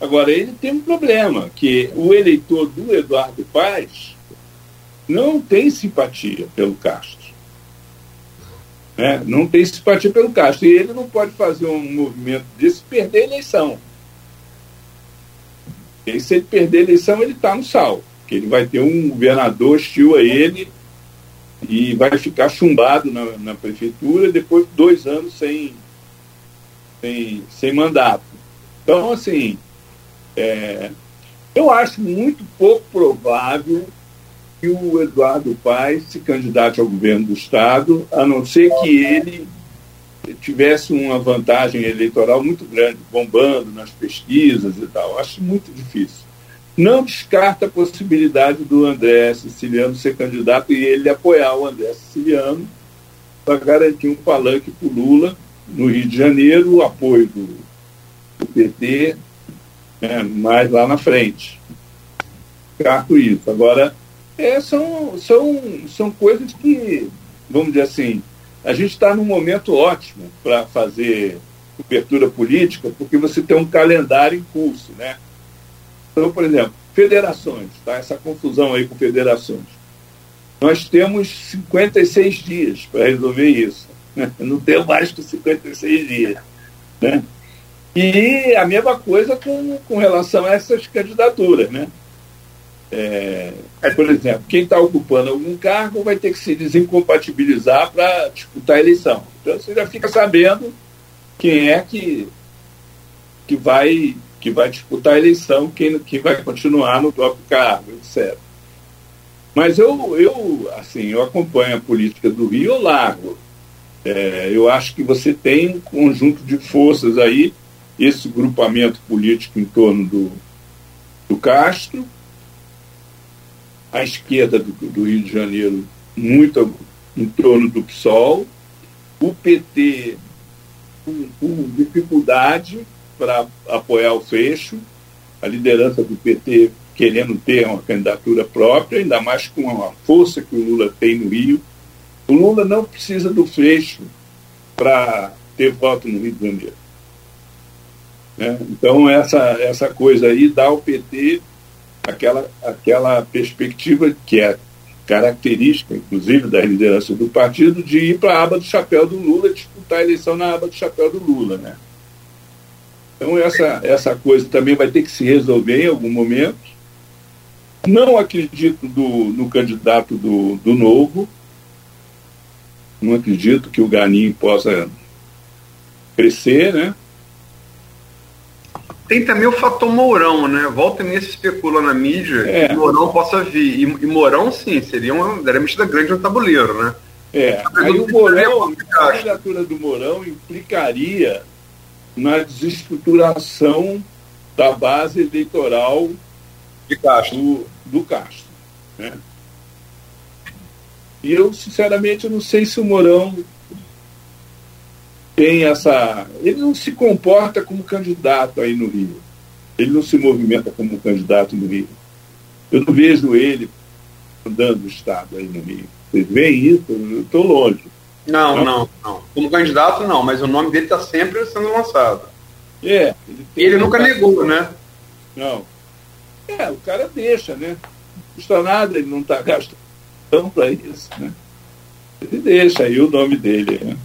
Agora, ele tem um problema, que o eleitor do Eduardo Paes não tem simpatia pelo Castro né? não tem simpatia pelo Castro. E ele não pode fazer um movimento desse perder a eleição. E se ele perder a eleição, ele está no sal. Porque ele vai ter um governador hostil a ele e vai ficar chumbado na, na prefeitura depois de dois anos sem, sem, sem mandato. Então, assim, é, eu acho muito pouco provável que o Eduardo Paes se candidate ao governo do Estado, a não ser que ele tivesse uma vantagem eleitoral muito grande, bombando nas pesquisas e tal. Acho muito difícil. Não descarta a possibilidade do André Siciliano ser candidato e ele apoiar o André Siciliano para garantir um palanque para o Lula no Rio de Janeiro, o apoio do, do PT né, mais lá na frente. Descarto isso. Agora, é, são, são, são coisas que, vamos dizer assim, a gente está num momento ótimo para fazer cobertura política, porque você tem um calendário em curso, né? Então, por exemplo, federações, tá? Essa confusão aí com federações. Nós temos 56 dias para resolver isso. Né? Não temos mais que 56 dias. Né? E a mesma coisa com, com relação a essas candidaturas, né? É, por exemplo, quem está ocupando algum cargo vai ter que se desincompatibilizar para disputar a eleição. Então você já fica sabendo quem é que, que, vai, que vai disputar a eleição, quem, quem vai continuar no próprio cargo, etc. Mas eu, eu, assim, eu acompanho a política do Rio Largo. É, eu acho que você tem um conjunto de forças aí, esse grupamento político em torno do, do Castro, a esquerda do, do, Rio de Janeiro muito em torno do PSOL, o PT com, com dificuldade para apoiar o fecho, a liderança do PT querendo ter uma candidatura própria, ainda mais com a força que o Lula tem no Rio. O Lula não precisa do fecho para ter voto no Rio de Janeiro. Né? Então, essa, essa coisa aí dá ao PT aquela, aquela perspectiva que é característica, inclusive, da liderança do partido, de ir para a aba do chapéu do Lula, disputar a eleição na aba do chapéu do Lula. Né? Então, essa, essa coisa também vai ter que se resolver em algum momento. Não acredito do, no candidato do, do Novo, não acredito que o Ganim possa crescer, né? Tem também o fator Mourão, né? Volta e meia se especula na mídia é. que Mourão possa vir. E, e Mourão, sim, seria uma metida grande no tabuleiro, né? É, aí o Mourão, a candidatura do Mourão implicaria na desestruturação da base eleitoral de Castro. do, do Castro. Né? E eu, sinceramente, não sei se o Mourão tem essa. Ele não se comporta como candidato aí no Rio. Ele não se movimenta como candidato no Rio. Eu não vejo ele andando o Estado aí no Rio. Vocês veem isso? Eu estou longe. Não, não, não, não, Como candidato, não, mas o nome dele está sempre sendo lançado. É. Ele, ele nunca negou, né? Não. É, o cara deixa, né? Não custa nada, ele não está gastando para isso, né? Ele deixa aí o nome dele, né?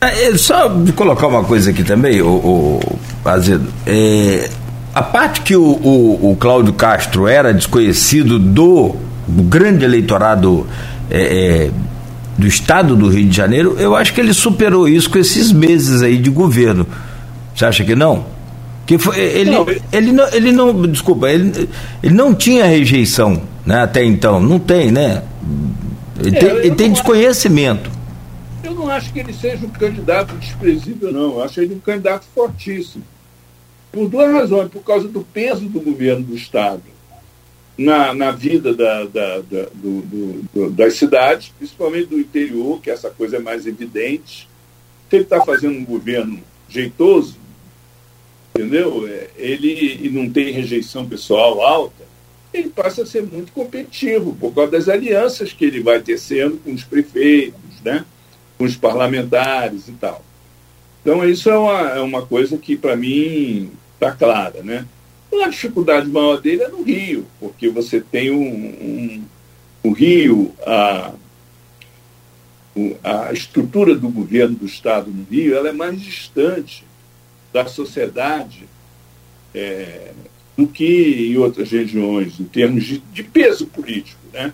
É, só colocar uma coisa aqui também, o, o Azedo. É, a parte que o, o, o Cláudio Castro era desconhecido do, do grande eleitorado é, é, do estado do Rio de Janeiro, eu acho que ele superou isso com esses meses aí de governo. Você acha que não? Que foi, ele, não, ele, não, ele não, desculpa, ele, ele não tinha rejeição né, até então, não tem, né? Ele, é, tem, ele tem desconhecimento não acho que ele seja um candidato desprezível, não. Eu acho ele um candidato fortíssimo. Por duas razões. Por causa do peso do governo do Estado na, na vida da, da, da do, do, das cidades, principalmente do interior, que essa coisa é mais evidente. Se ele está fazendo um governo jeitoso, entendeu? É, ele não tem rejeição pessoal alta, ele passa a ser muito competitivo por causa das alianças que ele vai tecendo com os prefeitos, né? Com os parlamentares e tal. Então, isso é uma, é uma coisa que, para mim, está clara. Né? A dificuldade maior dele é no Rio, porque você tem um, um o Rio, a, a estrutura do governo do Estado no Rio ela é mais distante da sociedade é, do que em outras regiões, em termos de, de peso político. Né?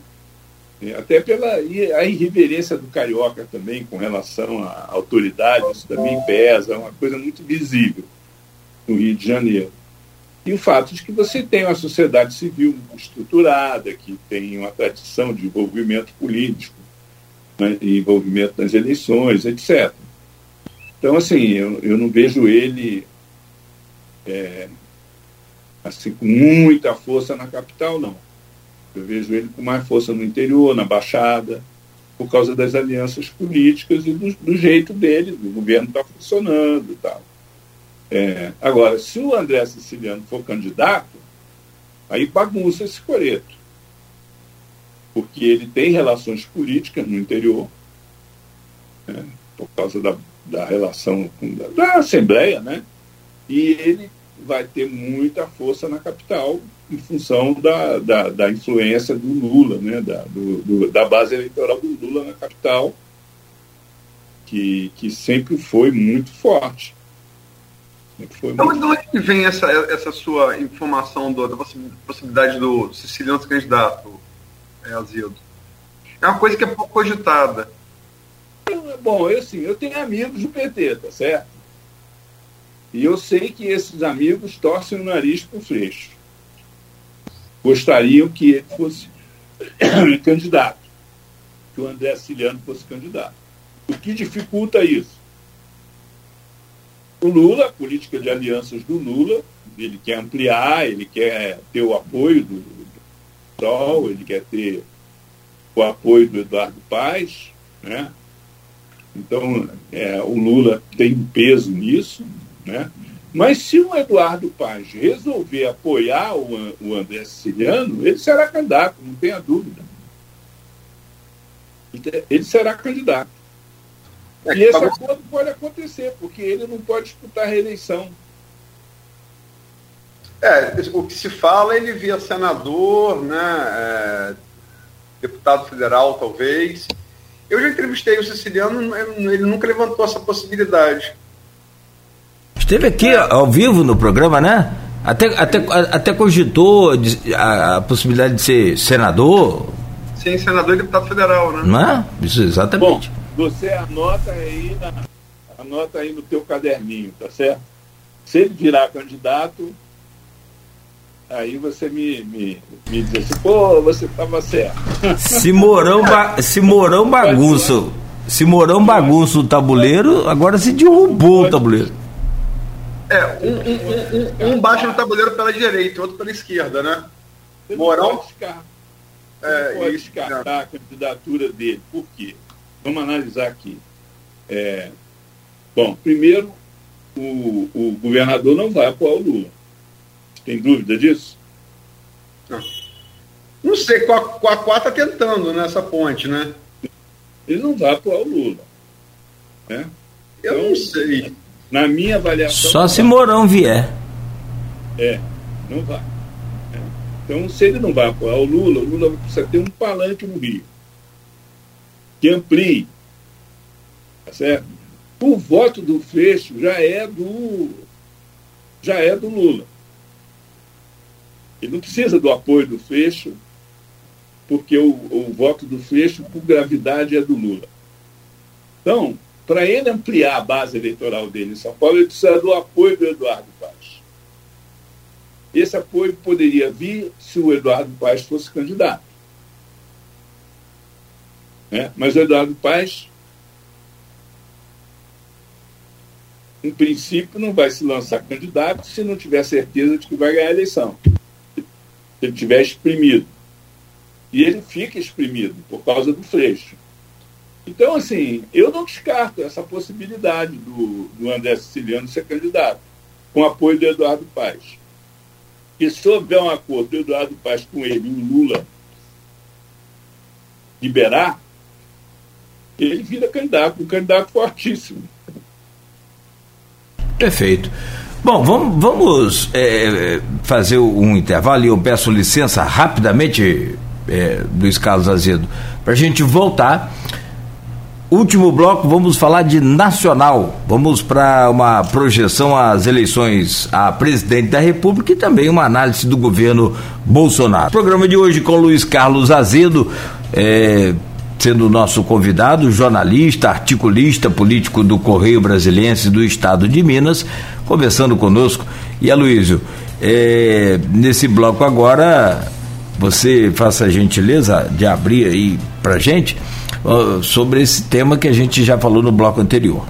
É, até pela a irreverência do carioca também com relação à autoridade, isso também pesa, é uma coisa muito visível no Rio de Janeiro. E o fato de que você tem uma sociedade civil estruturada, que tem uma tradição de envolvimento político, né, envolvimento nas eleições, etc. Então, assim, eu, eu não vejo ele é, assim, com muita força na capital, não. Eu vejo ele com mais força no interior, na Baixada, por causa das alianças políticas e do, do jeito dele, do governo está funcionando e tal. É, agora, se o André Siciliano for candidato, aí bagunça esse coreto. Porque ele tem relações políticas no interior, né, por causa da, da relação com, da, da Assembleia, né? E ele vai ter muita força na capital em função da, da, da influência do Lula, né, da, do, do, da base eleitoral do Lula na capital, que, que sempre foi muito forte. Sempre foi então, muito de onde vem essa, essa sua informação do, da possibilidade do Siciliano ser candidato, é, Azido? É uma coisa que é pouco cogitada. Bom, eu, assim, eu tenho amigos do PT, tá certo? E eu sei que esses amigos torcem o nariz para o Freixo gostariam que ele fosse candidato, que o André Siciliano fosse candidato. O que dificulta isso? O Lula, a política de alianças do Lula, ele quer ampliar, ele quer ter o apoio do, Sol, ele quer ter o apoio do Eduardo Paes, né? Então, é, o Lula tem peso nisso, né? Mas se o Eduardo Paz resolver apoiar o, o André Siciliano, ele será candidato, não tenha dúvida. Ele será candidato. É, e esse tá acordo pode acontecer, porque ele não pode disputar a reeleição. É, o que se fala, ele via senador, né, é, deputado federal, talvez. Eu já entrevistei o siciliano, ele nunca levantou essa possibilidade. Esteve aqui ao vivo no programa, né? Até, até, até cogitou a, a possibilidade de ser senador. Sim, senador e deputado federal, né? Não é? Isso, exatamente. Bom, você anota aí, na, anota aí no teu caderninho, tá certo? Se ele virar candidato, aí você me, me, me diz assim, pô, você estava certo. Se Mourão, ba se Mourão bagunça, se Mourão bagunça o tabuleiro, agora se derrubou o tabuleiro. É, um, um, um, um baixa no tabuleiro pela direita, outro pela esquerda, né? Você Mourão? Não pode descartar, é, pode descartar a candidatura dele. Por quê? Vamos analisar aqui. É, bom, primeiro, o, o governador não vai apoiar o Lula. Tem dúvida disso? Não sei, com a, com a 4 está tentando nessa ponte, né? Ele não vai apoiar o Lula. Né? Eu Então, não sei. Na minha avaliação. Só se vai. Mourão vier. É, não vai. É. Então, se ele não vai apoiar o Lula, o Lula precisa ter um palanque no Rio. Que amplie. Tá certo? O voto do Freixo já é do. já é do Lula. Ele não precisa do apoio do Freixo, porque o, o voto do Freixo, por gravidade, é do Lula. Então, para ele ampliar a base eleitoral dele em São Paulo, ele precisa do apoio do Eduardo Paz. Esse apoio poderia vir se o Eduardo Paz fosse candidato. Né? Mas o Eduardo Paz, em princípio, não vai se lançar candidato se não tiver certeza de que vai ganhar a eleição. Se ele tiver exprimido. E ele fica exprimido por causa do Freixo. Então, assim, eu não descarto essa possibilidade do, do André Siciliano ser candidato, com apoio do Eduardo Paz. E se houver um acordo do Eduardo Paz com ele e o Lula liberar, ele vira candidato, um candidato fortíssimo. Perfeito. Bom, vamos, vamos é, fazer um intervalo e eu peço licença rapidamente, é, Luiz Carlos Azedo, para a gente voltar. Último bloco, vamos falar de nacional. Vamos para uma projeção às eleições a presidente da República e também uma análise do governo Bolsonaro. Programa de hoje com Luiz Carlos Azedo, é, sendo nosso convidado, jornalista, articulista, político do Correio Brasiliense do Estado de Minas, conversando conosco. E Aloysio, é, nesse bloco agora, você faça a gentileza de abrir aí pra gente sobre esse tema que a gente já falou no bloco anterior.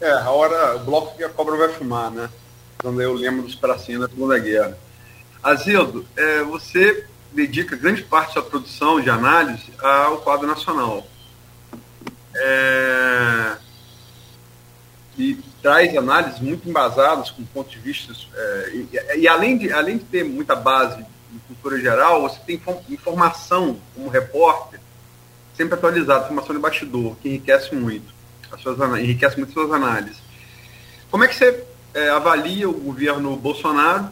É, a hora, o bloco que a cobra vai fumar, né? Quando eu lembro dos pracinhos da Segunda Guerra. Azedo, é, você dedica grande parte da sua produção de análise ao quadro nacional. É, e traz análises muito embasadas com pontos de vista. É, e, e além, de, além de ter muita base em cultura geral, você tem informação como repórter sempre atualizada, informação de bastidor, que enriquece muito, as suas, enriquece muito as suas análises. Como é que você é, avalia o governo Bolsonaro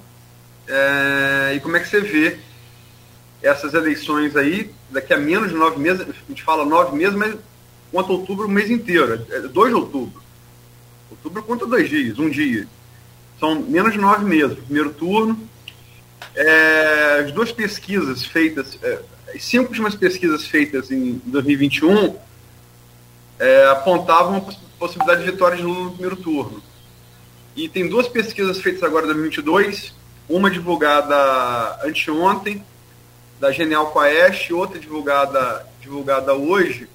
é, e como é que você vê essas eleições aí, daqui a menos de nove meses, a gente fala nove meses, mas conta outubro o mês inteiro, é 2 de outubro. Outubro conta dois dias, um dia. São menos de nove meses, primeiro turno. É, as duas pesquisas feitas, é, as cinco últimas pesquisas feitas em 2021 é, apontavam a possibilidade de vitória de Lula no primeiro turno. E tem duas pesquisas feitas agora em 2022, uma divulgada anteontem, da Genial Quaest, outra divulgada, divulgada hoje.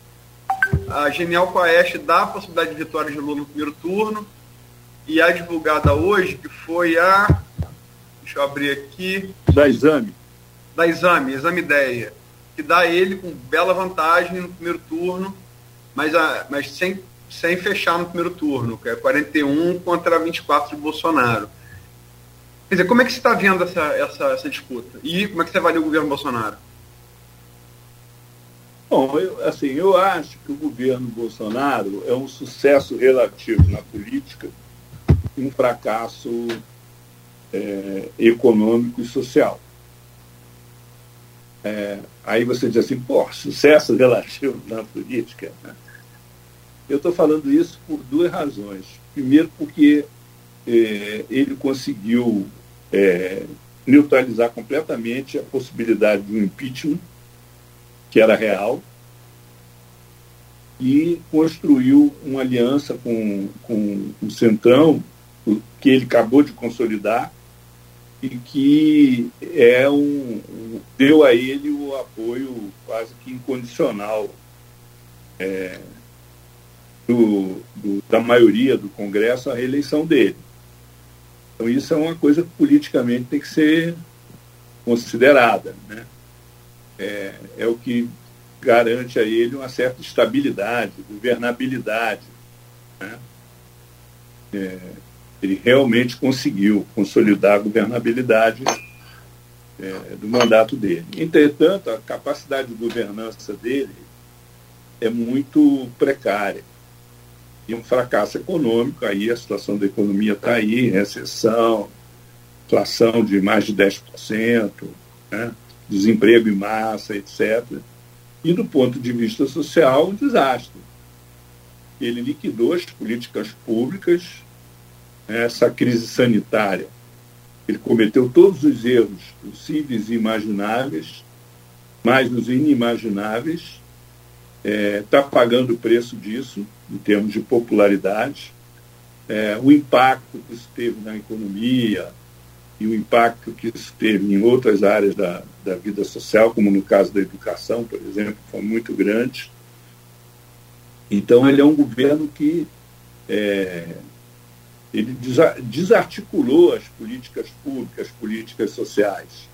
A Genial Quaest dá a possibilidade de vitória de Lula no primeiro turno, e a divulgada hoje, que foi a. Deixa eu abrir aqui. Da exame. Da exame, exame ideia. Que dá ele com bela vantagem no primeiro turno, mas, a, mas sem, sem fechar no primeiro turno, que é 41 contra 24 de Bolsonaro. Quer dizer, como é que você está vendo essa, essa, essa disputa? E como é que você avalia o governo Bolsonaro? Bom, eu, assim, eu acho que o governo Bolsonaro é um sucesso relativo na política e um fracasso é, econômico e social. É, aí você diz assim, pô, sucesso relativo na política. Né? Eu estou falando isso por duas razões. Primeiro, porque é, ele conseguiu é, neutralizar completamente a possibilidade de um impeachment, que era real. e construiu uma aliança com, com o Centrão, que ele acabou de consolidar, e que é um, deu a ele o apoio quase que incondicional é, do, do, da maioria do Congresso à reeleição dele. Então isso é uma coisa que politicamente tem que ser considerada. Né? É, é o que garante a ele uma certa estabilidade, governabilidade. Né? É, ele realmente conseguiu consolidar a governabilidade é, do mandato dele. Entretanto, a capacidade de governança dele é muito precária. E um fracasso econômico, aí a situação da economia está aí, recessão, inflação de mais de 10%, né? desemprego em massa, etc. E do ponto de vista social, um desastre. Ele liquidou as políticas públicas, essa crise sanitária. Ele cometeu todos os erros possíveis e imagináveis, mais os inimagináveis, está é, tá pagando o preço disso, em termos de popularidade. É, o impacto que isso teve na economia e o impacto que isso teve em outras áreas da, da vida social, como no caso da educação, por exemplo, foi muito grande. Então, ele é um governo que é, ele desarticulou as políticas públicas, as políticas sociais.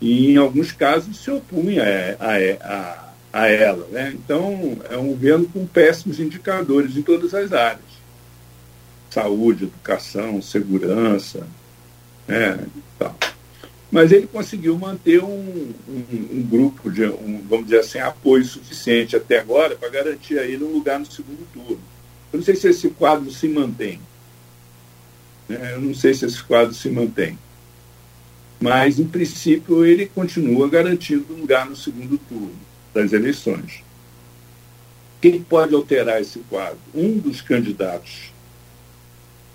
E, em alguns casos, se opunha a, a, a a ela. Né? Então, é um governo com péssimos indicadores em todas as áreas. Saúde, educação, segurança, né? Mas ele conseguiu manter um, um, um grupo de, um, vamos dizer assim, apoio suficiente até agora para garantir a ele um lugar no segundo turno. Eu não sei se esse quadro se mantém. Né? Eu não sei se esse quadro se mantém. Mas, em princípio, ele continua garantindo um lugar no segundo turno das eleições. Quem pode alterar esse quadro? Um dos candidatos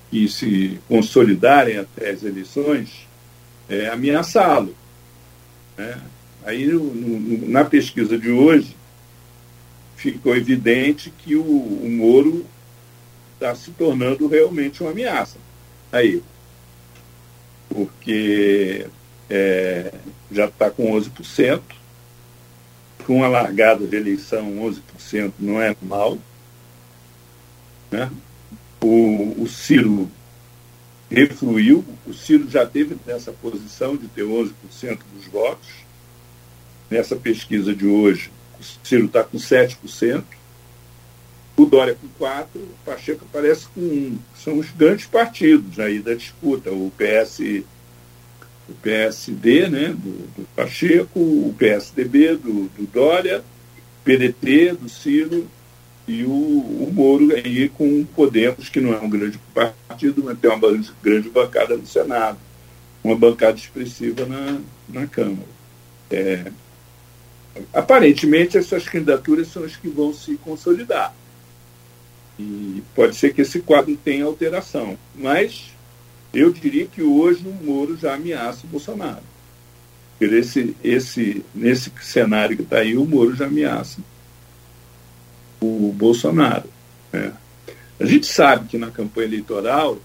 que se consolidarem até as eleições é ameaçá-lo. Né? Aí, no, no, na pesquisa de hoje, ficou evidente que o, o Moro está se tornando realmente uma ameaça aí. Porque é, já está com 11%, com uma largada de eleição 11% não é mal. Né? O, o Ciro refluiu, o Ciro já teve nessa posição de ter 11% dos votos. Nessa pesquisa de hoje, o Ciro está com 7%, o Dória com 4%, o Pacheco aparece com 1%. São os grandes partidos aí da disputa, o PS o PSD, né, do, do Pacheco, o PSDB do, do Dória, PDT do Ciro e o, o Moro aí com o Podemos, que não é um grande partido, mas tem uma grande bancada no Senado, uma bancada expressiva na, na Câmara. É, aparentemente, essas candidaturas são as que vão se consolidar. E pode ser que esse quadro tenha alteração, mas eu diria que hoje o Moro já ameaça o Bolsonaro. Esse, esse, nesse cenário que está aí, o Moro já ameaça o Bolsonaro. Né? A gente sabe que na campanha eleitoral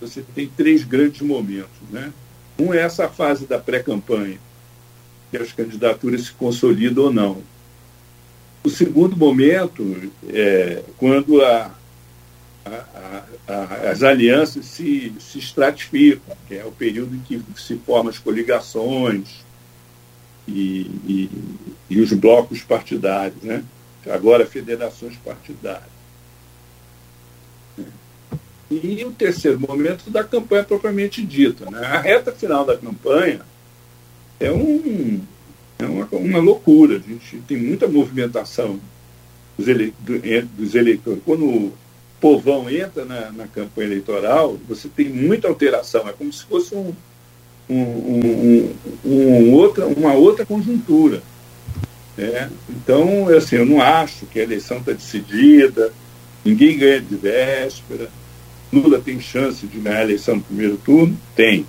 você tem três grandes momentos. Né? Um é essa fase da pré-campanha, que as candidaturas se consolidam ou não. O segundo momento é quando a, a, a, as alianças se, se estratificam, que é o período em que se formam as coligações e, e, e os blocos partidários, né? agora federações partidárias. E o terceiro momento da campanha propriamente dita. Né? A reta final da campanha é, um, é uma, uma loucura. A gente tem muita movimentação dos, ele, dos eleitores. Quando povão entra na, na, campanha eleitoral, você tem muita alteração. É como se fosse um, um, um, um outra, uma outra conjuntura. Né? Então, assim, eu não acho que a eleição está decidida, ninguém ganha de véspera. Lula tem chance de ganhar a eleição no primeiro turno? Tem.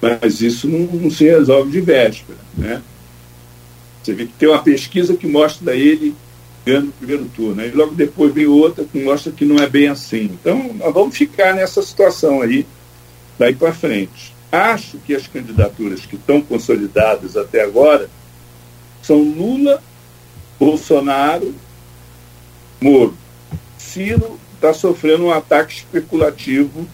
Mas isso não, não se resolve de véspera. Né? Você vê que tem uma pesquisa que mostra ele ganhando no primeiro turno. E logo depois vem outra que mostra que não é bem assim. Então, nós vamos ficar nessa situação aí, daí para frente. Acho que as candidaturas que estão consolidadas até agora são Lula, Bolsonaro, Moro. Ciro está sofrendo um ataque especulativo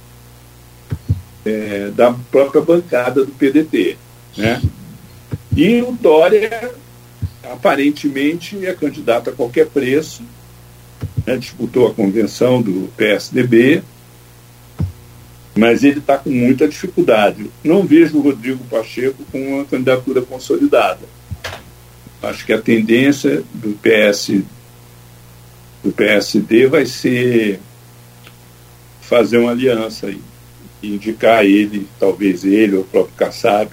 é, da própria bancada do PDT. Né? E o Dória, aparentemente, é candidato a qualquer preço, né? disputou a convenção do PSDB, mas ele está com muita dificuldade. Não vejo o Rodrigo Pacheco com uma candidatura consolidada. Acho que a tendência do PS do PSD vai ser fazer uma aliança aí, indicar ele, talvez ele ou o próprio Kassab.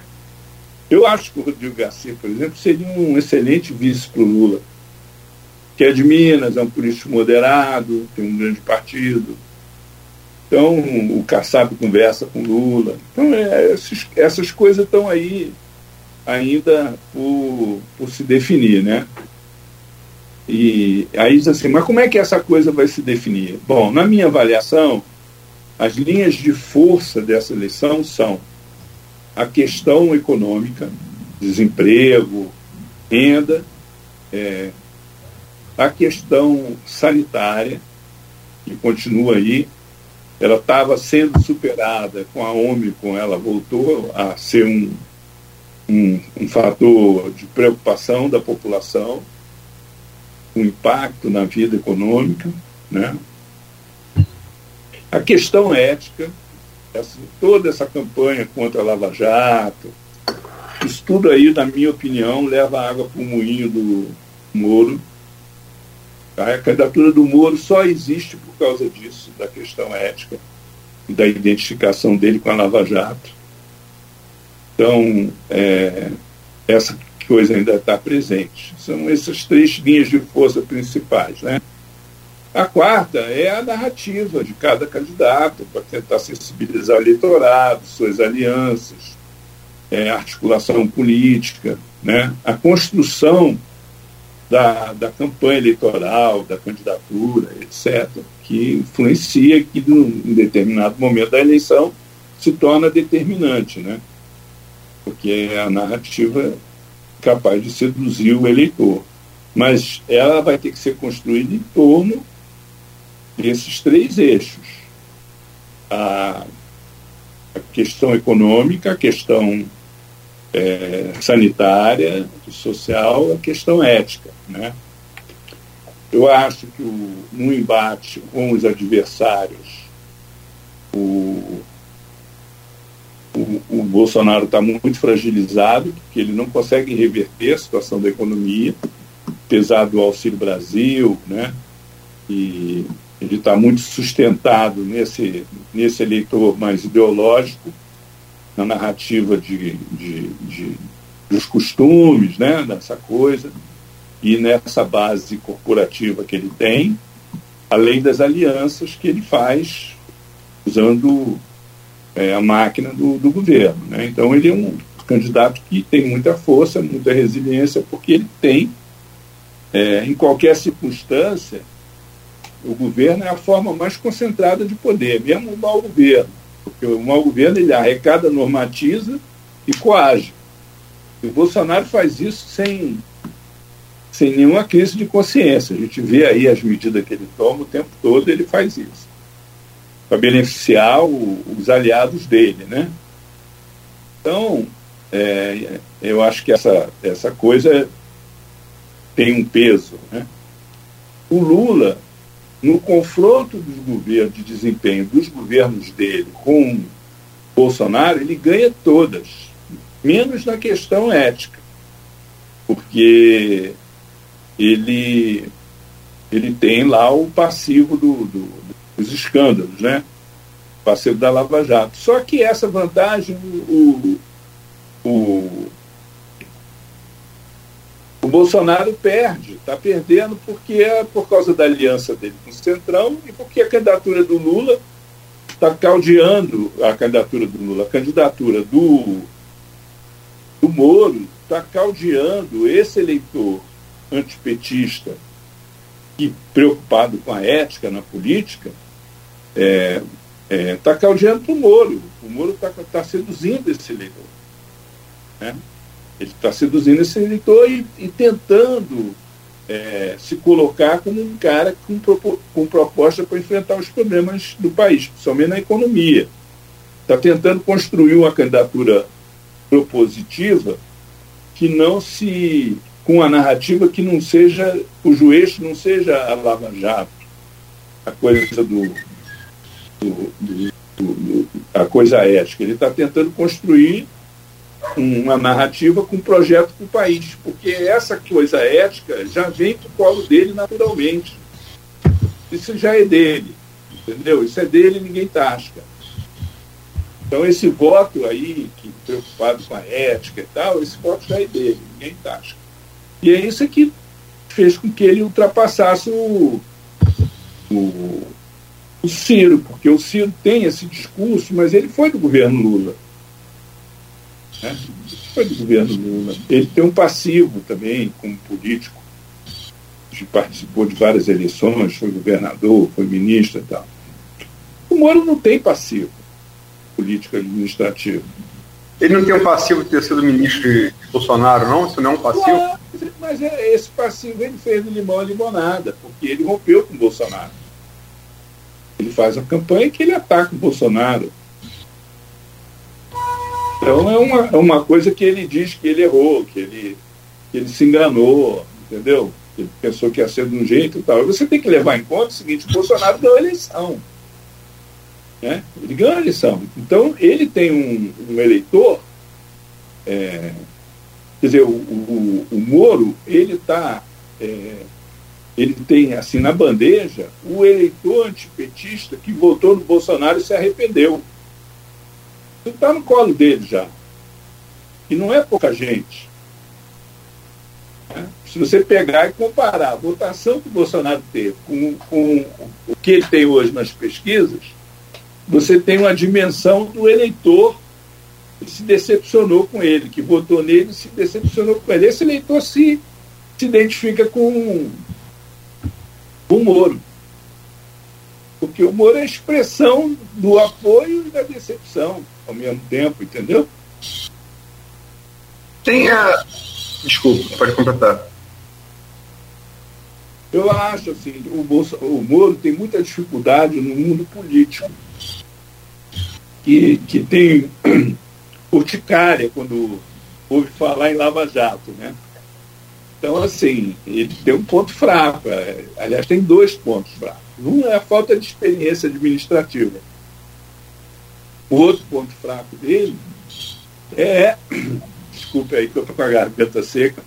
Eu acho que o Rodrigo Garcia, por exemplo, seria um excelente vice para o Lula, que é de Minas, é um político moderado, tem um grande partido. Então, o Kassab conversa com Lula. Então, é, esses, essas coisas estão aí ainda por, por se definir, né? E aí diz assim, mas como é que essa coisa vai se definir? Bom, na minha avaliação, as linhas de força dessa eleição são a questão econômica, desemprego, renda, é, a questão sanitária, que continua aí, ela estava sendo superada com a Ômicron, ela voltou a ser um, um, um fator de preocupação da população, um impacto na vida econômica, né? A questão ética, essa, toda essa campanha contra a Lava Jato, isso tudo aí, na minha opinião, leva água para o moinho do Moro. A candidatura do Moro só existe por causa disso, da questão ética e da identificação dele com a Lava Jato. Então, é, essa coisa ainda está presente. São essas três linhas de força principais. Né? A quarta é a narrativa de cada candidato, para tentar sensibilizar o eleitorado, suas alianças, é, articulação política, né? a construção da, da campanha eleitoral, da candidatura, etc., que influencia que, em determinado momento da eleição, se torna determinante, né? porque a narrativa capaz de seduzir o eleitor. Mas ela vai ter que ser construída em torno desses três eixos: a, a questão econômica, a questão é, sanitária, social, a questão ética. Né? Eu acho que o, no embate com os adversários, o, o, o Bolsonaro está muito fragilizado, porque ele não consegue reverter a situação da economia, apesar do Auxílio Brasil, né? E ele está muito sustentado nesse, nesse eleitor mais ideológico, na narrativa de, de, de, dos costumes, né? Dessa coisa, e nessa base corporativa que ele tem, além das alianças que ele faz usando é, a máquina do, do governo. Né? Então, ele é um candidato que tem muita força, muita resiliência, porque ele tem, é, em qualquer circunstância, o governo é a forma mais concentrada de poder, mesmo o mau governo. Porque o mau governo ele arrecada, normatiza e coage. E o Bolsonaro faz isso sem, sem nenhuma crise de consciência. A gente vê aí as medidas que ele toma o tempo todo, ele faz isso para beneficiar o, os aliados dele, né? Então, é, eu acho que essa, essa coisa tem um peso, né? O Lula, no confronto dos governos, de desempenho dos governos dele com Bolsonaro, ele ganha todas, menos na questão ética, porque ele, ele tem lá o passivo do, do os escândalos, né? Parceiro da Lava Jato. Só que essa vantagem o, o, o Bolsonaro perde, está perdendo porque é por causa da aliança dele com o Centrão e porque a candidatura do Lula está caldeando a candidatura do Lula, a candidatura do, do Moro está caldeando esse eleitor antipetista que preocupado com a ética na política, é, é, tá caldeando para o Moro. O Moro está tá seduzindo esse eleitor. Né? Ele está seduzindo esse eleitor e, e tentando é, se colocar como um cara com, com proposta para enfrentar os problemas do país, principalmente na economia. Está tentando construir uma candidatura propositiva que não se. com a narrativa que não seja. cujo eixo não seja a Lava Jato, a coisa do. do, do, do a coisa ética. Ele está tentando construir uma narrativa com um projeto para o país, porque essa coisa ética já vem para o colo dele naturalmente. Isso já é dele, entendeu? Isso é dele ninguém tasca. Então esse voto aí, que preocupado com a ética e tal, esse voto já é dele, ninguém tasca. E é isso que fez com que ele ultrapassasse o, o, o Ciro, porque o Ciro tem esse discurso, mas ele foi do governo Lula né? Foi do governo Lula. Ele tem um passivo também como político. Participou de várias eleições, foi governador, foi ministro e tal. O Moro não tem passivo político administrativo. Ele não tem um passivo de ter sido ministro de Bolsonaro, não? Isso não é um passivo? Não, mas é, esse passivo ele fez no limão e limonada, porque ele rompeu com o Bolsonaro. Ele faz a campanha que ele ataca o Bolsonaro. Então é uma, é uma coisa que ele diz que ele errou, que ele, que ele se enganou, entendeu? Ele pensou que ia ser de um jeito e tal. Você tem que levar em conta o seguinte, o Bolsonaro ganhou a eleição. Né? Ele ganhou a eleição. Então ele tem um, um eleitor, é, quer dizer, o, o, o Moro, ele está. É, ele tem assim na bandeja o eleitor antipetista que votou no Bolsonaro e se arrependeu está no colo dele já. E não é pouca gente. Se você pegar e comparar a votação que o Bolsonaro teve com, com o que ele tem hoje nas pesquisas, você tem uma dimensão do eleitor que se decepcionou com ele, que votou nele e se decepcionou com ele. Esse eleitor se, se identifica com, com o Moro. Porque o Moro é a expressão do apoio e da decepção ao mesmo tempo, entendeu? Tem a. Desculpa, pode completar. Eu acho assim, o, Bolsa, o Moro tem muita dificuldade no mundo político. Que, que tem urticária quando ouve falar em Lava Jato, né? Então, assim, ele tem um ponto fraco. É, aliás, tem dois pontos fracos. Um é a falta de experiência administrativa. O outro ponto fraco dele é. Desculpe aí que eu estou com a garganta seca.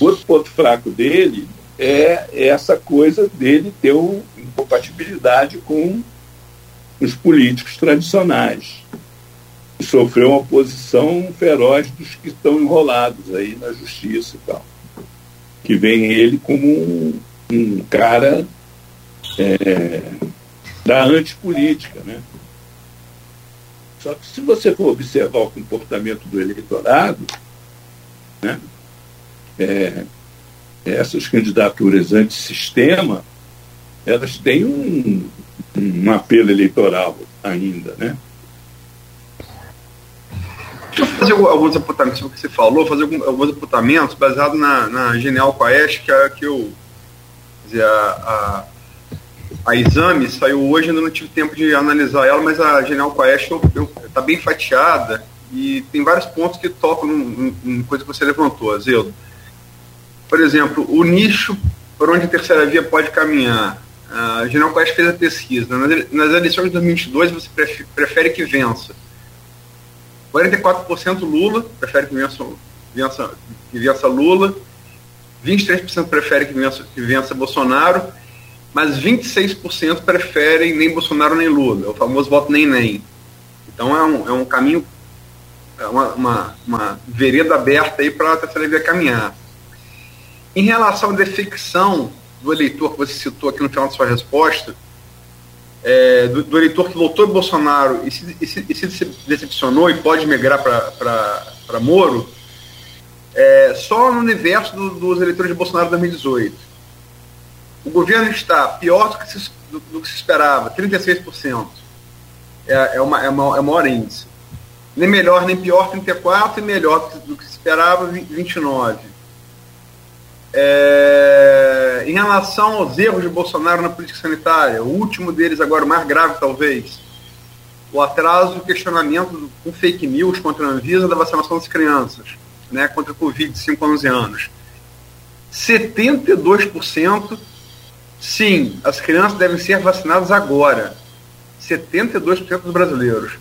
O outro ponto fraco dele é essa coisa dele ter uma incompatibilidade com os políticos tradicionais. Sofreu uma oposição feroz dos que estão enrolados aí na justiça e tal. Que vem ele como um, um cara é, da antipolítica, né? Só que se você for observar o comportamento do eleitorado, né, é, essas candidaturas antissistema, elas têm um, um apelo eleitoral ainda, né? Deixa eu fazer alguns apontamentos sobre o que você falou, fazer alguns apontamentos baseados na, na Genial Quest, que, é, que eu, dizer, a, a a exame saiu hoje, ainda não tive tempo de analisar ela, mas a Genial Quest está bem fatiada e tem vários pontos que tocam em coisa que você levantou, Azedo. Por exemplo, o nicho por onde a terceira via pode caminhar. A Genial Quest fez a pesquisa. Nas eleições de 2022, você prefere que vença. 44% Lula, prefere que vença, vença, que vença Lula. 23% prefere que vença, que vença Bolsonaro mas 26% preferem nem Bolsonaro nem Lula, é o famoso voto nem nem. Então é um, é um caminho, é uma, uma, uma vereda aberta aí para a terceira via caminhar. Em relação à defecção do eleitor que você citou aqui no final da sua resposta, é, do, do, eleitor que votou em Bolsonaro e se, e se, e se decepcionou e pode migrar para Moro, é, só no universo do, dos eleitores de Bolsonaro 2018 O governo está pior do que se, do, do que se esperava, 36%. É, é, uma, é, uma, é o maior índice. Nem melhor nem pior, 34%, e melhor do que se esperava, 29%. É, em relação aos erros de Bolsonaro na política sanitária, o último deles agora, o mais grave talvez, o atraso do questionamento com fake news contra a Anvisa da vacinação das crianças, né, contra a Covid de 5 a 11 anos. 72% sim, as crianças devem ser vacinadas agora. 72% dos brasileiros.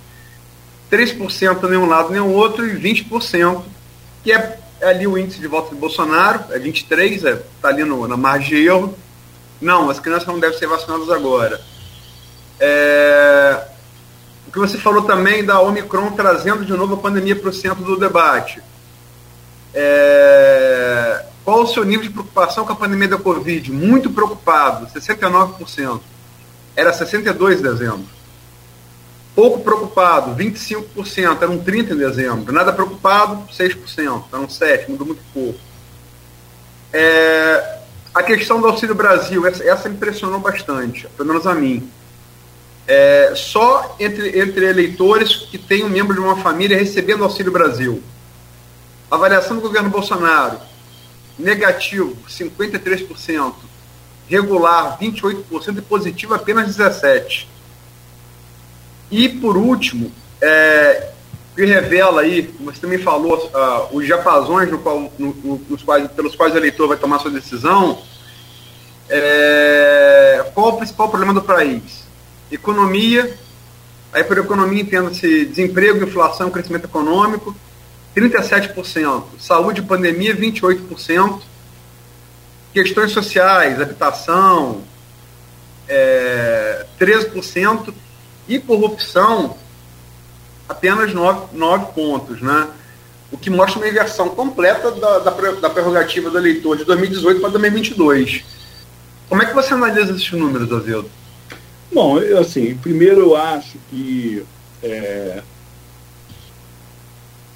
3% nem um lado nem o outro e 20% que é, é ali o índice de voto de Bolsonaro, é 23, está é, tá ali no, na margem de erro. Não, as crianças não devem ser vacinadas agora. É, o que você falou também da Omicron trazendo de novo a pandemia para o centro do debate. É... Qual o seu nível de preocupação com a pandemia da Covid? Muito preocupado, 69%. Era 62% em dezembro. Pouco preocupado, 25%, eram 30% em dezembro. Nada preocupado, 6%, eram 7%, mudou muito pouco. É... A questão do Auxílio Brasil, essa, essa impressionou bastante, pelo menos a mim é, só entre, entre eleitores que têm um membro de uma família recebendo Auxílio Brasil. Avaliação do governo Bolsonaro, negativo, 53%, regular, 28% e positivo, apenas 17%. E, por último, é, que revela aí, você também falou, uh, os japazões no qual, no, no, nos quais, pelos quais o eleitor vai tomar sua decisão, é, qual o principal problema do país? economia, aí por economia entenda-se desemprego, inflação, crescimento econômico, 37%, saúde e pandemia, 28%, questões sociais, habitação, é, 13%, e corrupção, apenas 9, 9 pontos, né? O que mostra uma inversão completa da, da, da prerrogativa do eleitor de 2018 para 2022. Como é que você analisa esses números, Azedo? Bom, assim, primeiro eu acho que, é,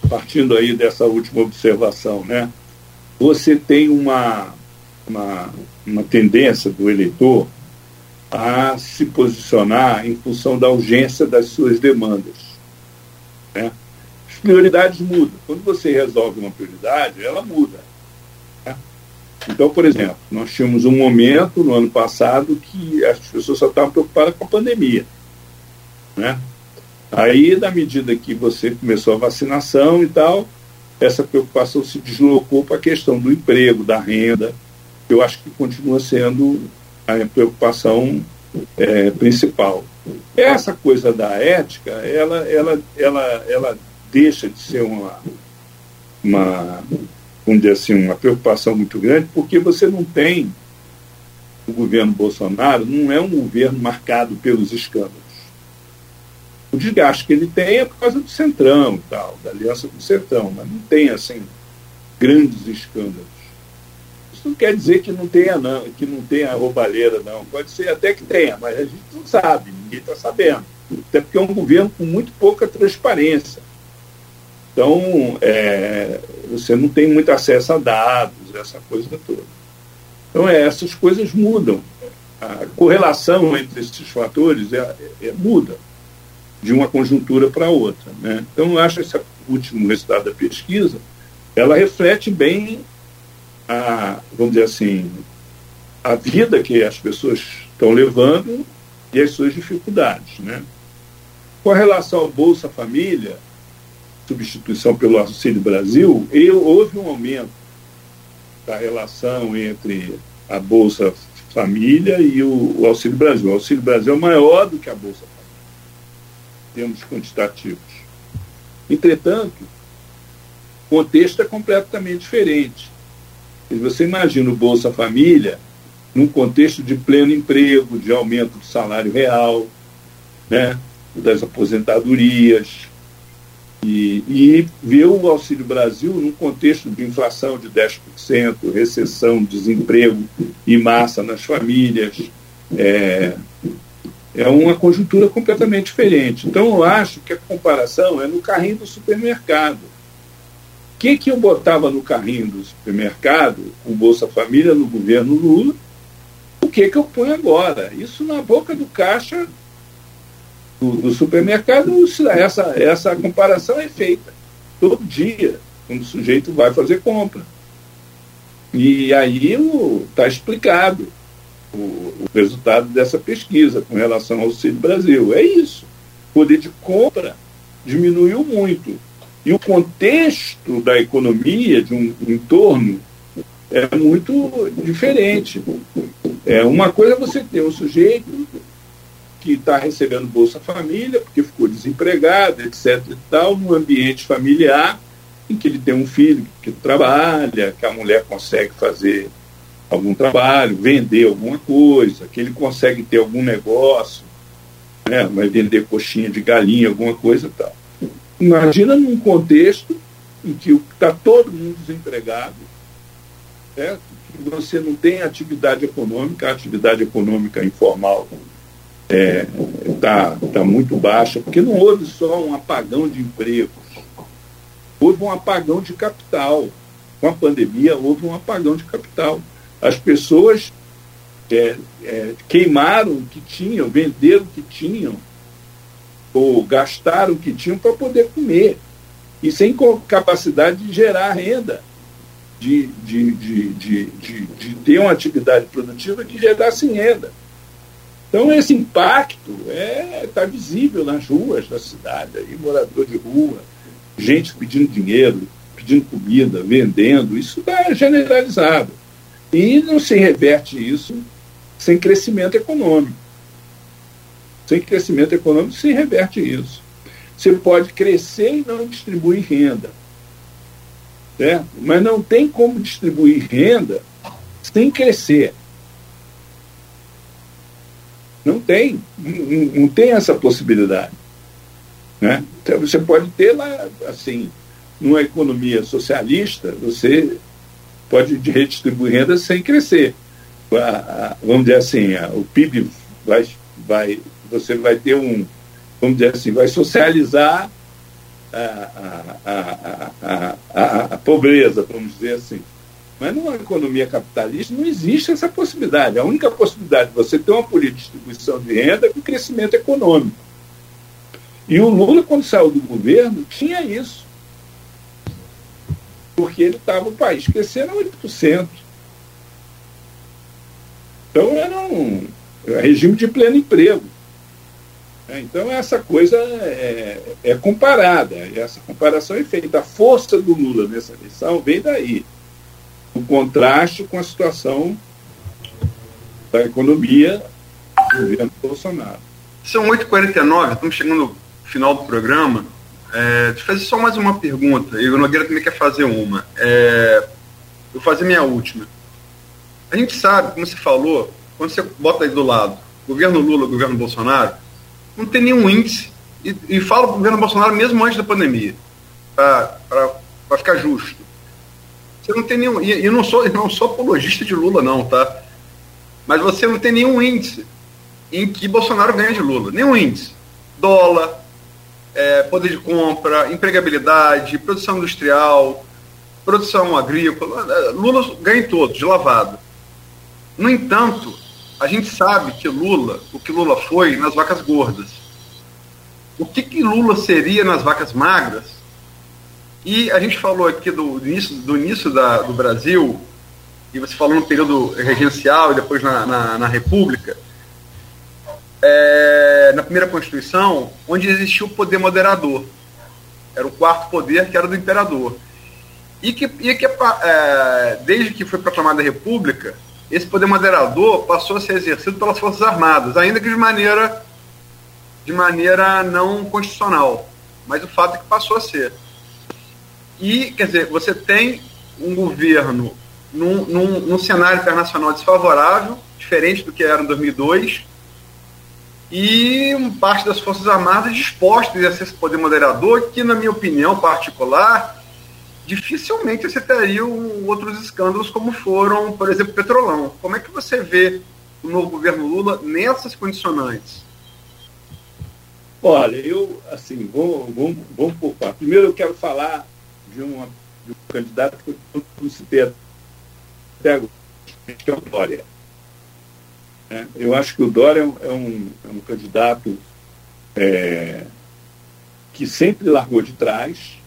partindo aí dessa última observação, né, você tem uma, uma, uma tendência do eleitor a se posicionar em função da urgência das suas demandas. Né? As prioridades mudam. Quando você resolve uma prioridade, ela muda. Então, por exemplo, nós tínhamos um momento no ano passado que as pessoas só estavam preocupadas com a pandemia. Né? Aí, na medida que você começou a vacinação e tal, essa preocupação se deslocou para a questão do emprego, da renda, eu acho que continua sendo a preocupação é, principal. Essa coisa da ética, ela, ela, ela, ela deixa de ser uma, uma vamos dizer assim, uma preocupação muito grande, porque você não tem, o governo Bolsonaro não é um governo marcado pelos escândalos. O desgaste que ele tem é por causa do Centrão e tal, da Aliança do Centrão, mas não tem, assim, grandes escândalos. Isso não quer dizer que não tenha, não, que não tenha roubalheira, não. Pode ser até que tenha, mas a gente não sabe, ninguém está sabendo. Até porque é um governo com muito pouca transparência. Então, é, você não tem muito acesso a dados, essa coisa toda. Então, é, essas coisas mudam. A correlação entre esses fatores é, é, é muda de uma conjuntura para outra. Né? Então, eu acho que esse último resultado da pesquisa, ela reflete bem a, vamos dizer assim, a vida que as pessoas estão levando e as suas dificuldades. Né? Com relação ao Bolsa Família, substituição pelo Auxílio Brasil, eu, houve um aumento da relação entre a Bolsa Família e o, o, Auxílio Brasil. O Auxílio Brasil é maior do que a Bolsa termos quantitativos. Entretanto, o contexto é completamente diferente. Você imagina o Bolsa Família num contexto de pleno emprego, de aumento do salário real, né, das aposentadorias, e, e ver o Auxílio Brasil num contexto de inflação de 10%, recessão, desemprego e massa nas famílias. É, é uma conjuntura completamente diferente. Então, eu acho que a comparação é no carrinho do supermercado. O que, que eu botava no carrinho do supermercado, com Bolsa Família no governo Lula? O que, que eu ponho agora? Isso na boca do caixa do, do supermercado, essa, essa comparação é feita todo dia, quando o sujeito vai fazer compra. E aí está explicado o, o, resultado dessa pesquisa com relação ao Auxílio Brasil. É isso. O poder de compra diminuiu muito. E o contexto da economia, de um entorno, é muito diferente. É uma coisa você ter um sujeito que está recebendo Bolsa Família, porque ficou desempregado, etc. e tal, num ambiente familiar em que ele tem um filho que trabalha, que a mulher consegue fazer algum trabalho, vender alguma coisa, que ele consegue ter algum negócio, né, vai vender coxinha de galinha, alguma coisa e tal. Imagina num contexto em que está todo mundo desempregado, certo? que você não tem atividade econômica, a atividade econômica informal está é, tá, tá muito baixa, porque não houve só um apagão de empregos, houve um apagão de capital. Com a pandemia, houve um apagão de capital. As pessoas é, é, queimaram o que tinham, venderam o que tinham, ou gastaram o que tinham para poder comer, e sem capacidade de gerar renda, de, de, de, de, de, de ter uma atividade produtiva que gerasse renda. Então, esse impacto está é, tá visível nas ruas da cidade, aí, morador de rua, gente pedindo dinheiro, pedindo comida, vendendo, isso está generalizado. E não se reverte isso sem crescimento econômico. Sem crescimento econômico se reverte isso. Você pode crescer e não distribuir renda. Certo? Mas não tem como distribuir renda sem crescer. Não tem, não, não tem essa possibilidade. Né? Então, você pode ter lá, assim, numa economia socialista, você pode redistribuir renda sem crescer. A, a, vamos dizer assim, a, o PIB vai, vai, você vai ter um, vamos dizer assim, vai socializar a, pobreza, vamos dizer assim. Mas numa economia capitalista não existe essa possibilidade. A única possibilidade de você ter uma política de distribuição de renda é com crescimento econômico. E o Lula, quando saiu do governo, tinha isso. Porque ele estava o país crescendo a 8%. Então era um, regime de pleno emprego. Então essa coisa é, é comparada, essa comparação é feita. A força do Lula nessa eleição vem daí o contraste com a situação da economia do governo Bolsonaro. São 8h49, estamos chegando no final do programa. É, te fazer só mais uma pergunta, e o Nogueira também quer fazer uma. É, eu vou fazer minha última. A gente sabe, como você falou, quando você bota aí do lado governo Lula, governo Bolsonaro, não tem nenhum índice, e, e fala o governo Bolsonaro mesmo antes da pandemia, para ficar justo. Você não tem nenhum. E eu não sou, eu não sou apologista de Lula, não, tá? Mas você não tem nenhum índice em que Bolsonaro ganha de Lula. Nenhum índice. Dólar, é, poder de compra, empregabilidade, produção industrial, produção agrícola. Lula ganha em todos, de lavado. No entanto, a gente sabe que Lula, o que Lula foi nas vacas gordas. O que, que Lula seria nas vacas magras e a gente falou aqui do, início, do início da, do Brasil, e você falou no período regencial e depois na, na, na República, é, na primeira Constituição, onde existia o poder moderador. Era o quarto poder, que era do imperador. E que, e que é, desde que foi proclamada a República, esse poder moderador passou a ser exercido pelas Forças Armadas, ainda que de maneira, de maneira não constitucional. Mas o fato é que passou a ser. E, quer dizer, você tem um governo num, num, num cenário internacional desfavorável, diferente do que era em 2002, e parte das Forças Armadas dispostas a exercer esse poder moderador, que, na minha opinião particular, dificilmente você teria outros escândalos como foram, por exemplo, Petrolão. Como é que você vê o novo governo Lula nessas condicionantes? Olha, eu, assim, vou, vou, vou por parte. Primeiro eu quero falar de, uma, de um candidato que eu não citei até agora, que é o Dória. Né? Eu acho que o Dória é um, é um, é um candidato é, que sempre largou de trás,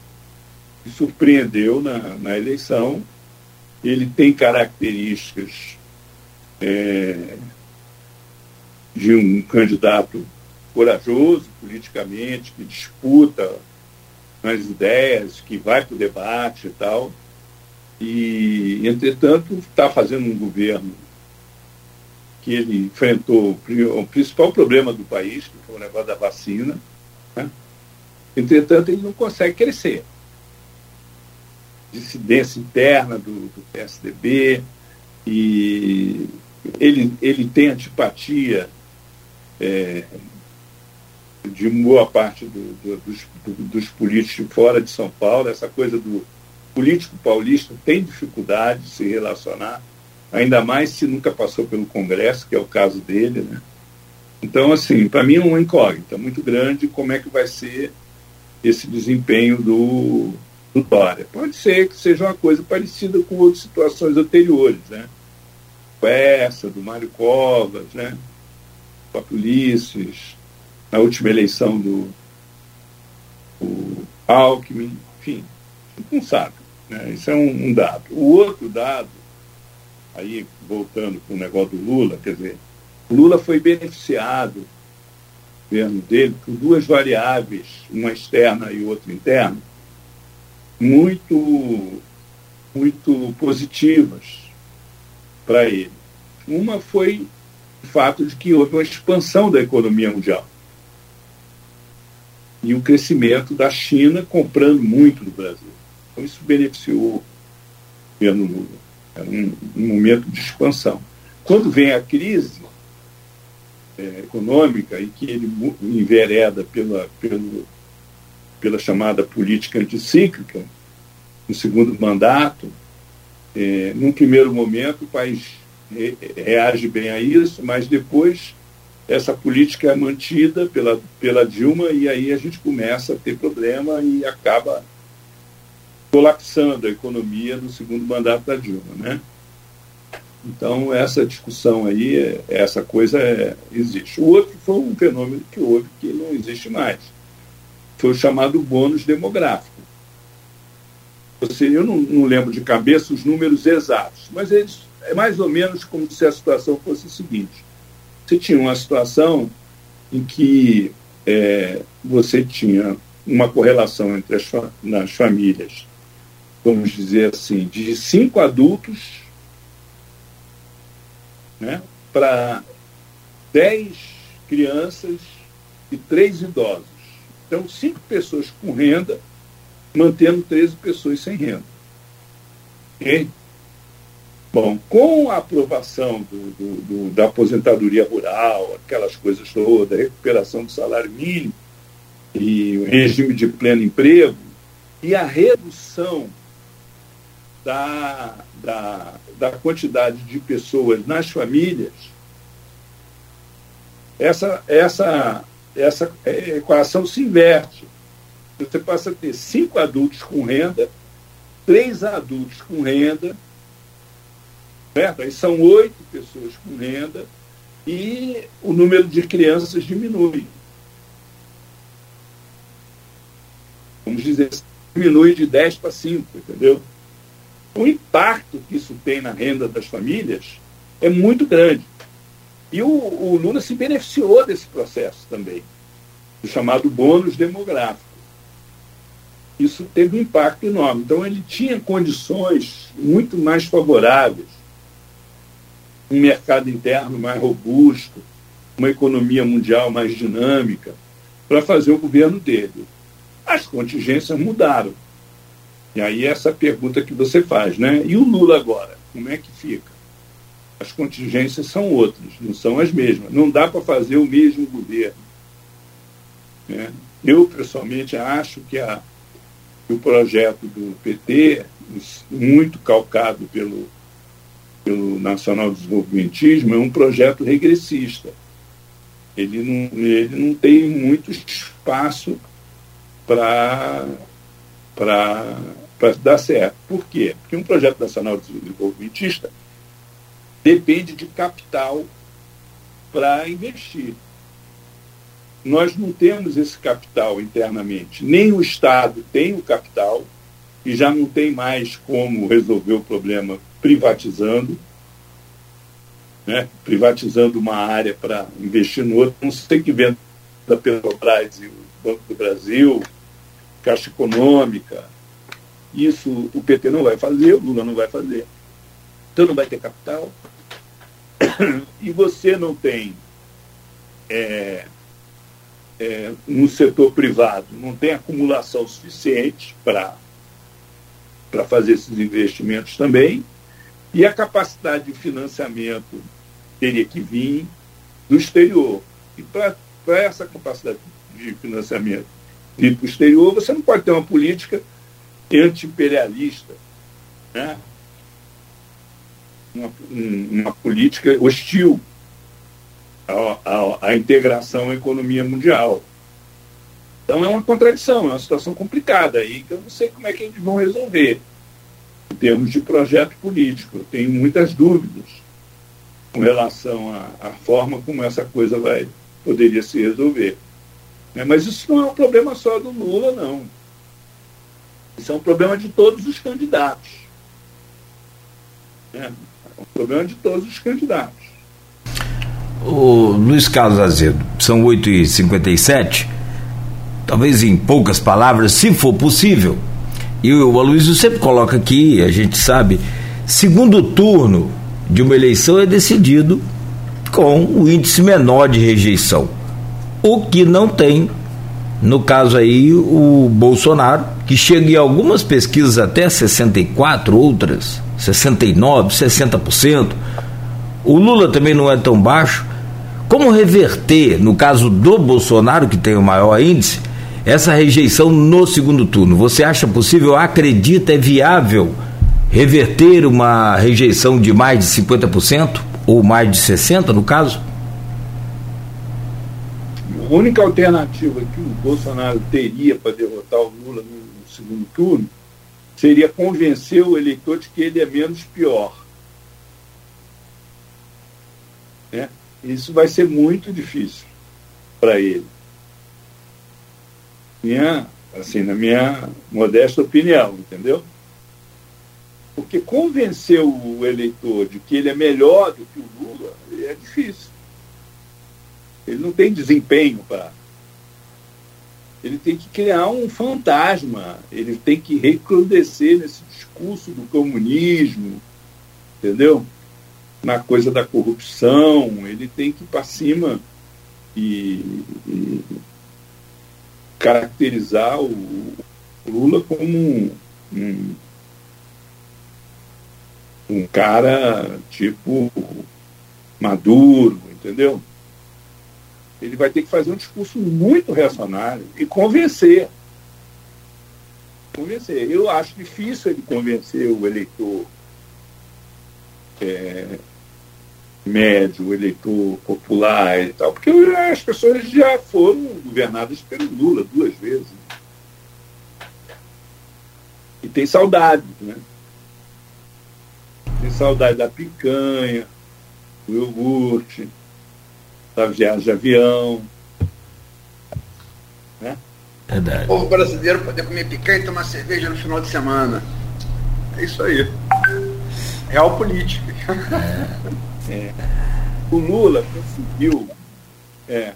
que surpreendeu na, na eleição. Ele tem características é, de um candidato corajoso politicamente, que disputa as ideias, que vai para o debate e tal. E, entretanto, está fazendo um governo que ele enfrentou o principal problema do país, que foi o negócio da vacina. Né? Entretanto, ele não consegue crescer. Dissidência interna do, do PSDB, e ele, ele tem antipatia é, de boa parte do, do, dos, dos políticos fora de São Paulo, essa coisa do político paulista tem dificuldade de se relacionar, ainda mais se nunca passou pelo Congresso, que é o caso dele. Né? Então, assim, para mim é uma incógnita muito grande como é que vai ser esse desempenho do, do Dória. Pode ser que seja uma coisa parecida com outras situações anteriores, né? Essa, do Mário Covas, né? O próprio Ulisses, na última eleição do Alckmin, enfim, não sabe. Né? Isso é um, um, dado. O outro dado, aí voltando para o negócio do Lula, quer dizer, Lula foi beneficiado, governo dele, por duas variáveis, uma externa e outra interna, muito, muito positivas para ele. Uma foi o fato de que houve uma expansão da economia mundial e o crescimento da China comprando muito do Brasil. Então, isso beneficiou o governo Lula. Era um, um momento de expansão. Quando vem a crise é, econômica e que ele envereda pela, pelo, pela chamada política anticíclica, no segundo mandato, é, num primeiro momento o país re, reage bem a isso, mas depois essa política é mantida pela, pela Dilma e aí a gente começa a ter problema e acaba colapsando a economia no segundo mandato da Dilma, né? Então essa discussão aí, essa coisa é, existe. O outro foi um fenômeno que houve que não existe mais. Foi o chamado bônus demográfico. Você, eu não, não lembro de cabeça os números exatos, mas eles é mais ou menos como se a situação fosse o seguinte você tinha uma situação em que é, você tinha uma correlação entre as nas famílias, vamos dizer assim, de cinco adultos né, para dez crianças e três idosos. Então, cinco pessoas com renda, mantendo 13 pessoas sem renda. Bom, com a aprovação do, do, do, da aposentadoria rural, aquelas coisas todas, recuperação do salário mínimo e o regime de pleno emprego, e a redução da, da, da quantidade de pessoas nas famílias, essa, essa, essa equação se inverte. Você passa a ter cinco adultos com renda, três adultos com renda Certo? Aí são oito pessoas com renda e o número de crianças diminui. Vamos dizer, diminui de 10 para 5, entendeu? O impacto que isso tem na renda das famílias é muito grande. E o, o Lula se beneficiou desse processo também, o chamado bônus demográfico. Isso teve um impacto enorme. Então, ele tinha condições muito mais favoráveis um mercado interno mais robusto, uma economia mundial mais dinâmica, para fazer o governo dele. As contingências mudaram. E aí essa pergunta que você faz, né? E o Lula agora, como é que fica? As contingências são outras, não são as mesmas. Não dá para fazer o mesmo governo. Né? Eu, pessoalmente, acho que, a, que o projeto do PT, muito calcado pelo pelo Nacional Desenvolvimentismo é um projeto regressista. Ele não, ele não tem muito espaço para dar certo. Por quê? Porque um projeto nacional desenvolvimentista depende de capital para investir. Nós não temos esse capital internamente. Nem o Estado tem o capital, e já não tem mais como resolver o problema privatizando, né? privatizando uma área para investir no outro. Não sei que venda da Petrobras e o Banco do Brasil, Caixa Econômica. Isso o PT não vai fazer, o Lula não vai fazer. Então não vai ter capital. E você não tem é, é, no setor privado, não tem acumulação suficiente para fazer esses investimentos também. E a capacidade de financiamento teria que vir do exterior. E para essa capacidade de financiamento vir para o exterior, você não pode ter uma política anti-imperialista, né? uma, uma política hostil à, à, à integração à economia mundial. Então é uma contradição, é uma situação complicada aí que eu não sei como é que eles vão resolver em termos de projeto político. Eu tenho muitas dúvidas com relação à, à forma como essa coisa vai poderia se resolver. É, mas isso não é um problema só do Lula, não. Isso é um problema de todos os candidatos. É, é um problema de todos os candidatos. O Luiz Carlos Azedo, são 8h57. Talvez em poucas palavras, se for possível. E o Aloysio sempre coloca aqui, a gente sabe, segundo turno de uma eleição é decidido com o índice menor de rejeição. O que não tem, no caso aí, o Bolsonaro, que chega em algumas pesquisas até 64, outras 69, 60%. O Lula também não é tão baixo. Como reverter, no caso do Bolsonaro, que tem o maior índice, essa rejeição no segundo turno? Você acha possível, acredita, é viável reverter uma rejeição de mais de 50%? Ou mais de 60% no caso? A única alternativa que o Bolsonaro teria para derrotar o Lula no segundo turno seria convencer o eleitor de que ele é menos pior. Né? Isso vai ser muito difícil para ele. Minha, assim, na minha modesta opinião, entendeu? Porque convencer o eleitor de que ele é melhor do que o Lula é difícil. Ele não tem desempenho para. Ele tem que criar um fantasma, ele tem que recrudescer nesse discurso do comunismo, entendeu? Na coisa da corrupção, ele tem que ir para cima e, e, caracterizar o Lula como um, um, um cara tipo maduro, entendeu? Ele vai ter que fazer um discurso muito reacionário e convencer. Convencer. Eu acho difícil ele convencer o eleitor é, médio, o eleitor popular e tal, porque as pessoas já foram governadas pelo Lula duas vezes. E tem saudade, né? Tem saudade da picanha, do iogurte, da viagem de avião. Né? Verdade. O povo brasileiro poder comer picanha e tomar cerveja no final de semana. É isso aí. Real política. É. É. O Lula conseguiu. É,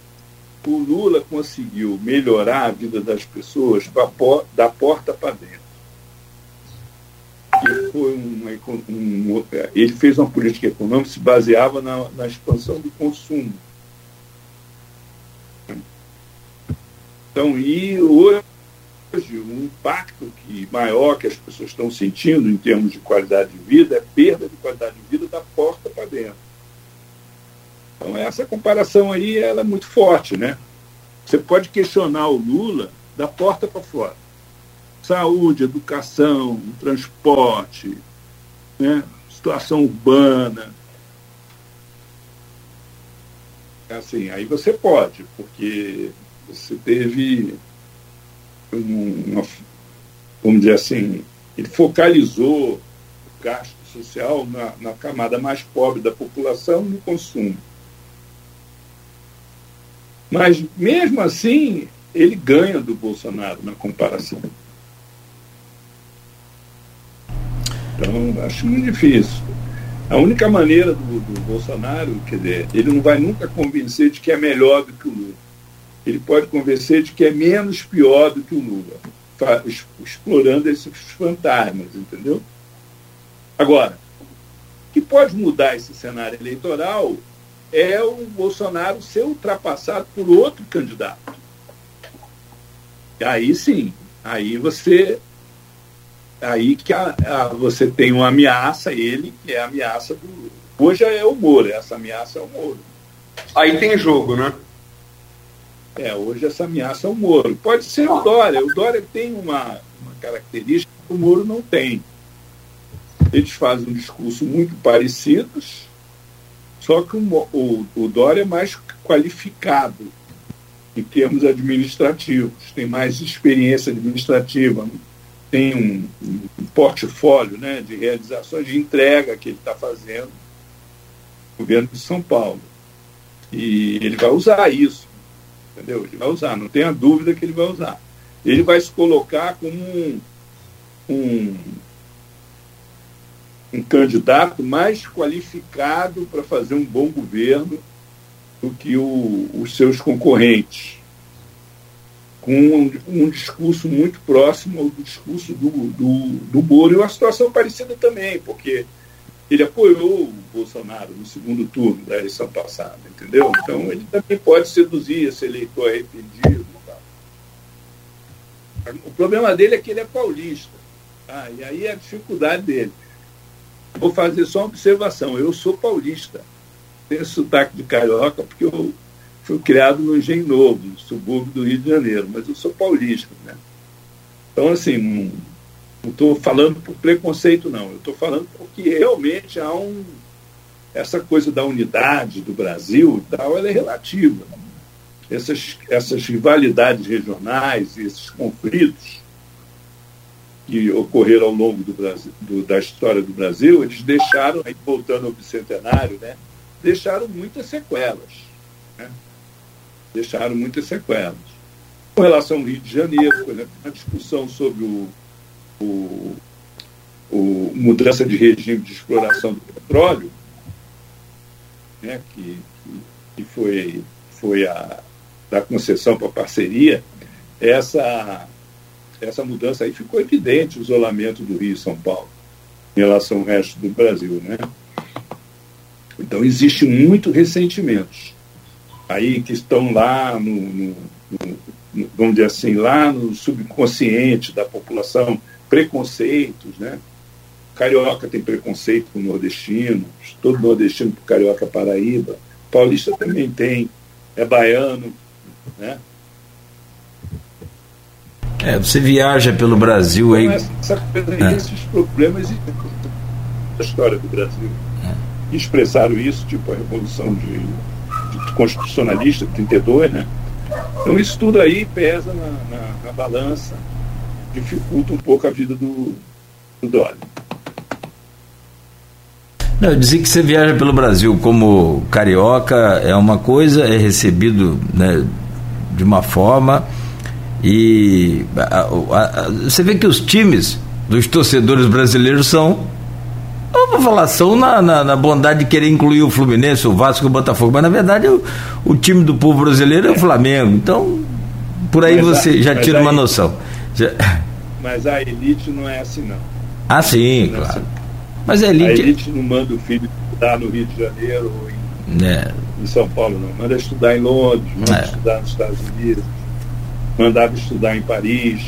o Lula conseguiu melhorar a vida das pessoas da porta para dentro. Ele, foi uma, um, ele fez uma política econômica que se baseava na, na expansão do consumo Então, e hoje o impacto que maior que as pessoas estão sentindo em termos de qualidade de vida é perda de qualidade de vida da porta para dentro. Então essa comparação aí ela é muito forte, né? Você pode questionar o Lula da porta para fora. Saúde, educação, transporte, né? situação urbana. Assim, aí você pode, porque você teve uma, vamos dizer assim, ele focalizou o gasto social na, na camada mais pobre da população no consumo. Mas, mesmo assim, ele ganha do Bolsonaro na comparação. Então, acho muito difícil. A única maneira do, do, Bolsonaro, quer dizer, ele não vai nunca convencer de que é melhor do que o Lula. Ele pode convencer de que é menos pior do que o Lula, explorando esses fantasmas, entendeu? Agora, o que pode mudar esse cenário eleitoral é o Bolsonaro ser ultrapassado por outro candidato. E aí sim, aí você aí que a, a, você tem uma ameaça ele que é a ameaça do hoje é o Moro essa ameaça é o Moro aí tem jogo né é hoje essa ameaça é o Moro. Pode ser o Dória. O Dória tem uma, uma característica que o Moro não tem. Eles fazem um discurso muito parecidos só que o, o, o Dória é mais qualificado em termos administrativos, tem mais experiência administrativa, tem um, um portfólio né, de realizações de entrega que ele está fazendo no governo de São Paulo. E ele vai usar isso, entendeu? Ele vai usar, não tenha dúvida que ele vai usar. Ele vai se colocar como um, um um candidato mais qualificado para fazer um bom governo do que o, os seus concorrentes, com um, um, discurso muito próximo ao discurso do, do, do Moro, e uma situação parecida também, porque ele apoiou o Bolsonaro no segundo turno da eleição passada, entendeu? Então ele também pode seduzir esse eleitor arrependido. O problema dele é que ele é paulista, tá? e aí é a dificuldade dele Vou fazer só uma observação. Eu sou paulista. Tenho sotaque de carioca porque eu fui criado no Engenho Novo, no subúrbio do Rio de Janeiro, mas eu sou paulista. Né? Então, assim, não estou falando por preconceito, não. Eu estou falando porque realmente há um. Essa coisa da unidade do Brasil e tal, ela é relativa. Essas, essas rivalidades regionais, esses conflitos, que ocorreram ao longo do Brasil, do, da história do Brasil, eles deixaram, aí voltando ao bicentenário, né, deixaram muitas sequelas. Né? Deixaram muitas sequelas. Com relação ao Rio de Janeiro, por exemplo, a discussão sobre o, o, o mudança de regime de exploração do petróleo, né, que, que foi, foi a da concessão para parceria, essa essa mudança aí ficou evidente, o isolamento do Rio e São Paulo em relação ao resto do Brasil. Né? Então, existe muito ressentimento aí que estão lá no, no, no, vamos dizer assim, lá no subconsciente da população, preconceitos, né? Carioca tem preconceito com nordestinos, todo nordestino com carioca Paraíba, paulista também tem, é baiano, né? É, você viaja pelo Brasil aí. Essa, é. Esses problemas da história do Brasil. É. Expressaram isso, tipo a Revolução de, de Constitucionalista, 32, né? Então isso tudo aí pesa na, na, na balança, dificulta um pouco a vida do, do Dória. Não, eu dizia que você viaja pelo Brasil como carioca, é uma coisa, é recebido né, de uma forma e a, a, a, você vê que os times dos torcedores brasileiros são vamos falar, são na, na, na, bondade de querer incluir o Fluminense, o Vasco e o Botafogo, mas na verdade o, o time do povo brasileiro é o Flamengo. Então, por aí mas você já tira uma noção. Mas a elite não é assim, não. Ah, sim, não é claro. Assim. Mas a elite... a elite não manda o filho estudar no Rio de Janeiro ou em, é. em São Paulo, não. Manda estudar em Londres, manda é. estudar nos Estados Unidos mandava estudar em Paris.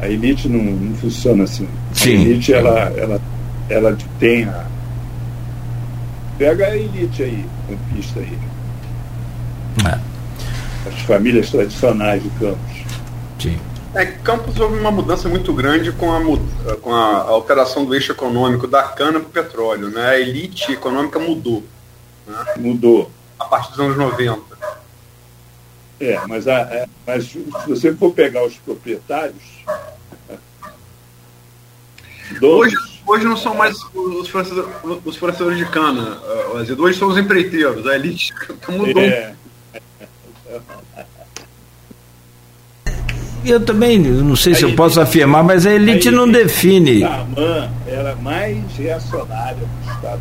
A elite não, não funciona assim. Sim. A elite, ela, ela, ela tem a. Pega a elite aí, campista aí. É. As famílias tradicionais de Campos. Sim. É, Campos houve uma mudança muito grande com a, com a alteração do eixo econômico da cana para o petróleo. Né? A elite econômica mudou. Né? Mudou. A partir dos anos 90. É, mas, a, é, mas se você for pegar os proprietários. Hoje, hoje não são mais os fornecedores, os fornecedores de cana, uh, hoje são os empreiteiros, a elite mudou. É, Eu também não sei a se eu posso afirmar, mas a elite a não elite define. Saman era mais reacionária do Estado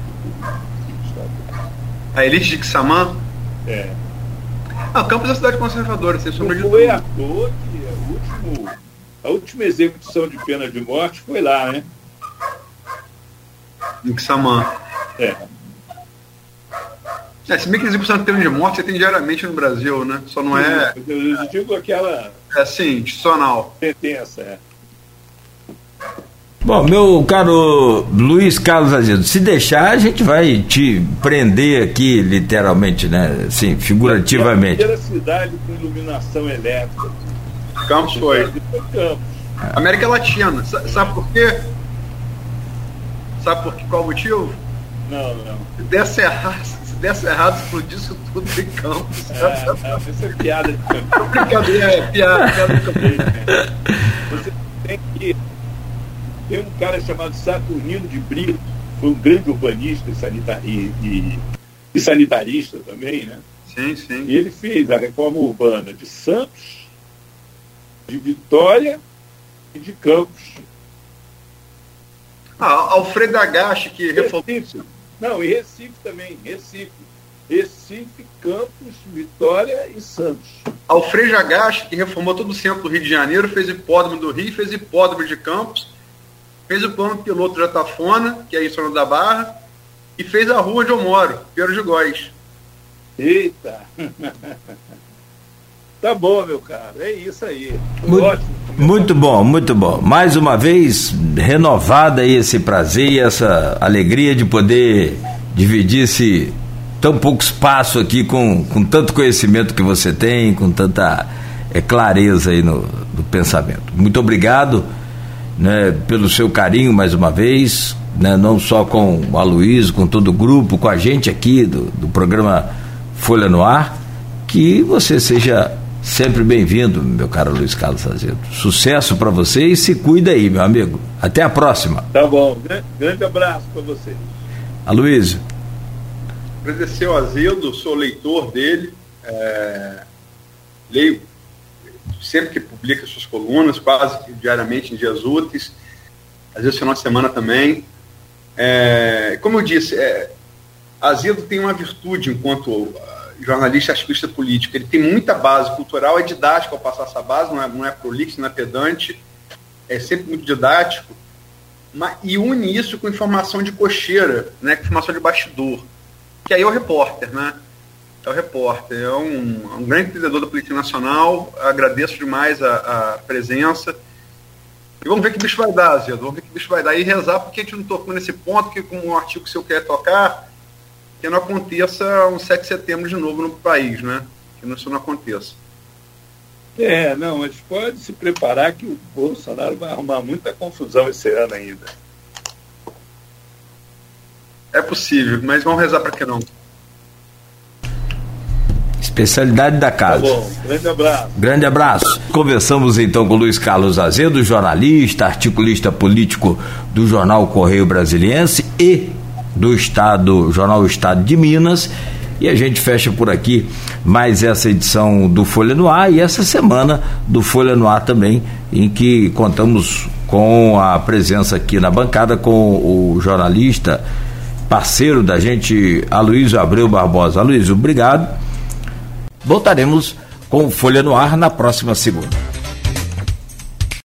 A elite de Xamã? É. Ah, Campos é a cidade conservadora, sem sombra de. Foi à toa que último, a última execução de pena de morte foi lá, né? Em Xamã. É. É, se bem que a execução de pena de morte você tem diariamente no Brasil, né? Só não é. Eu digo aquela. É sim, institucional. Sentença, é. Bom, meu caro Luiz Carlos Azedo, se deixar, a gente vai te prender aqui, literalmente, né? Sim, figurativamente. É a primeira cidade com iluminação elétrica. Campos foi. Campos. América Latina. Sabe por quê? Sabe por quê? qual o motivo? Não, não. Se desse errado, se desse errado, explodisse tudo em Campos. É, não, isso é piada de Campos. Brincadeira, é piada, piada de Campos. Você tem que tem um cara chamado Saturnino de Brito, foi um grande urbanista e, sanitar, e, e, e sanitarista também, né? Sim, sim. E ele fez a reforma urbana de Santos, de Vitória e de Campos. Ah, Alfredo Agache, que reformou. Não, e Recife também, Recife. Recife, Campos, Vitória e Santos. Alfredo Agache, que reformou todo o centro do Rio de Janeiro, fez hipódromo do Rio, fez hipódromo de Campos fez o plano piloto de Atafona, que é isso da Barra, e fez a rua onde eu moro, Pedro de Góis. Eita! tá bom, meu caro, é isso aí. Muito, Ótimo. muito bom, muito bom. Mais uma vez, renovada esse prazer e essa alegria de poder dividir esse tão pouco espaço aqui com, com tanto conhecimento que você tem, com tanta é, clareza aí no, no pensamento. Muito obrigado né, pelo seu carinho mais uma vez, né, não só com o Aloysio, com todo o grupo, com a gente aqui do, do programa Folha no Ar, que você seja sempre bem-vindo, meu caro Luiz Carlos Azedo. Sucesso para você e se cuida aí, meu amigo. Até a próxima. Tá bom. Grande abraço para você. Aloysio. Agradecer ao Azedo, sou leitor dele. É... Leio sempre que publica suas colunas, quase diariamente em dias úteis, às vezes final de semana também. É, como eu disse, é, Azedo tem uma virtude enquanto jornalista ativista político. Ele tem muita base cultural, é didático ao passar essa base, não é, não é prolixo, não é pedante, é sempre muito didático, mas, e une isso com informação de cocheira, né, com informação de bastidor, que aí é o repórter, né? é o repórter, é um, um grande entendedor da política nacional, agradeço demais a, a, presença. E vamos ver que bicho vai dar, Zé, vamos ver que bicho vai dar. E rezar porque a gente não tocou nesse ponto, que com um artigo que o senhor quer tocar, que não aconteça um 7 de setembro de novo no país, né? Que isso não aconteça. É, não, mas pode se preparar que o Bolsonaro vai arrumar muita confusão esse ano ainda. É possível, mas vamos rezar para que não. Especialidade da casa. Tá bom, grande abraço. Grande abraço. Conversamos então com Luiz Carlos Azedo, jornalista, articulista político do jornal Correio Brasiliense e do Estado, Jornal Estado de Minas. E a gente fecha por aqui mais essa edição do Folha no Ar e essa semana do Folha no Ar também, em que contamos com a presença aqui na bancada com o jornalista, parceiro da gente, Aloysio Abreu Barbosa. Aloysio, obrigado Voltaremos com Folha no Ar na próxima segunda.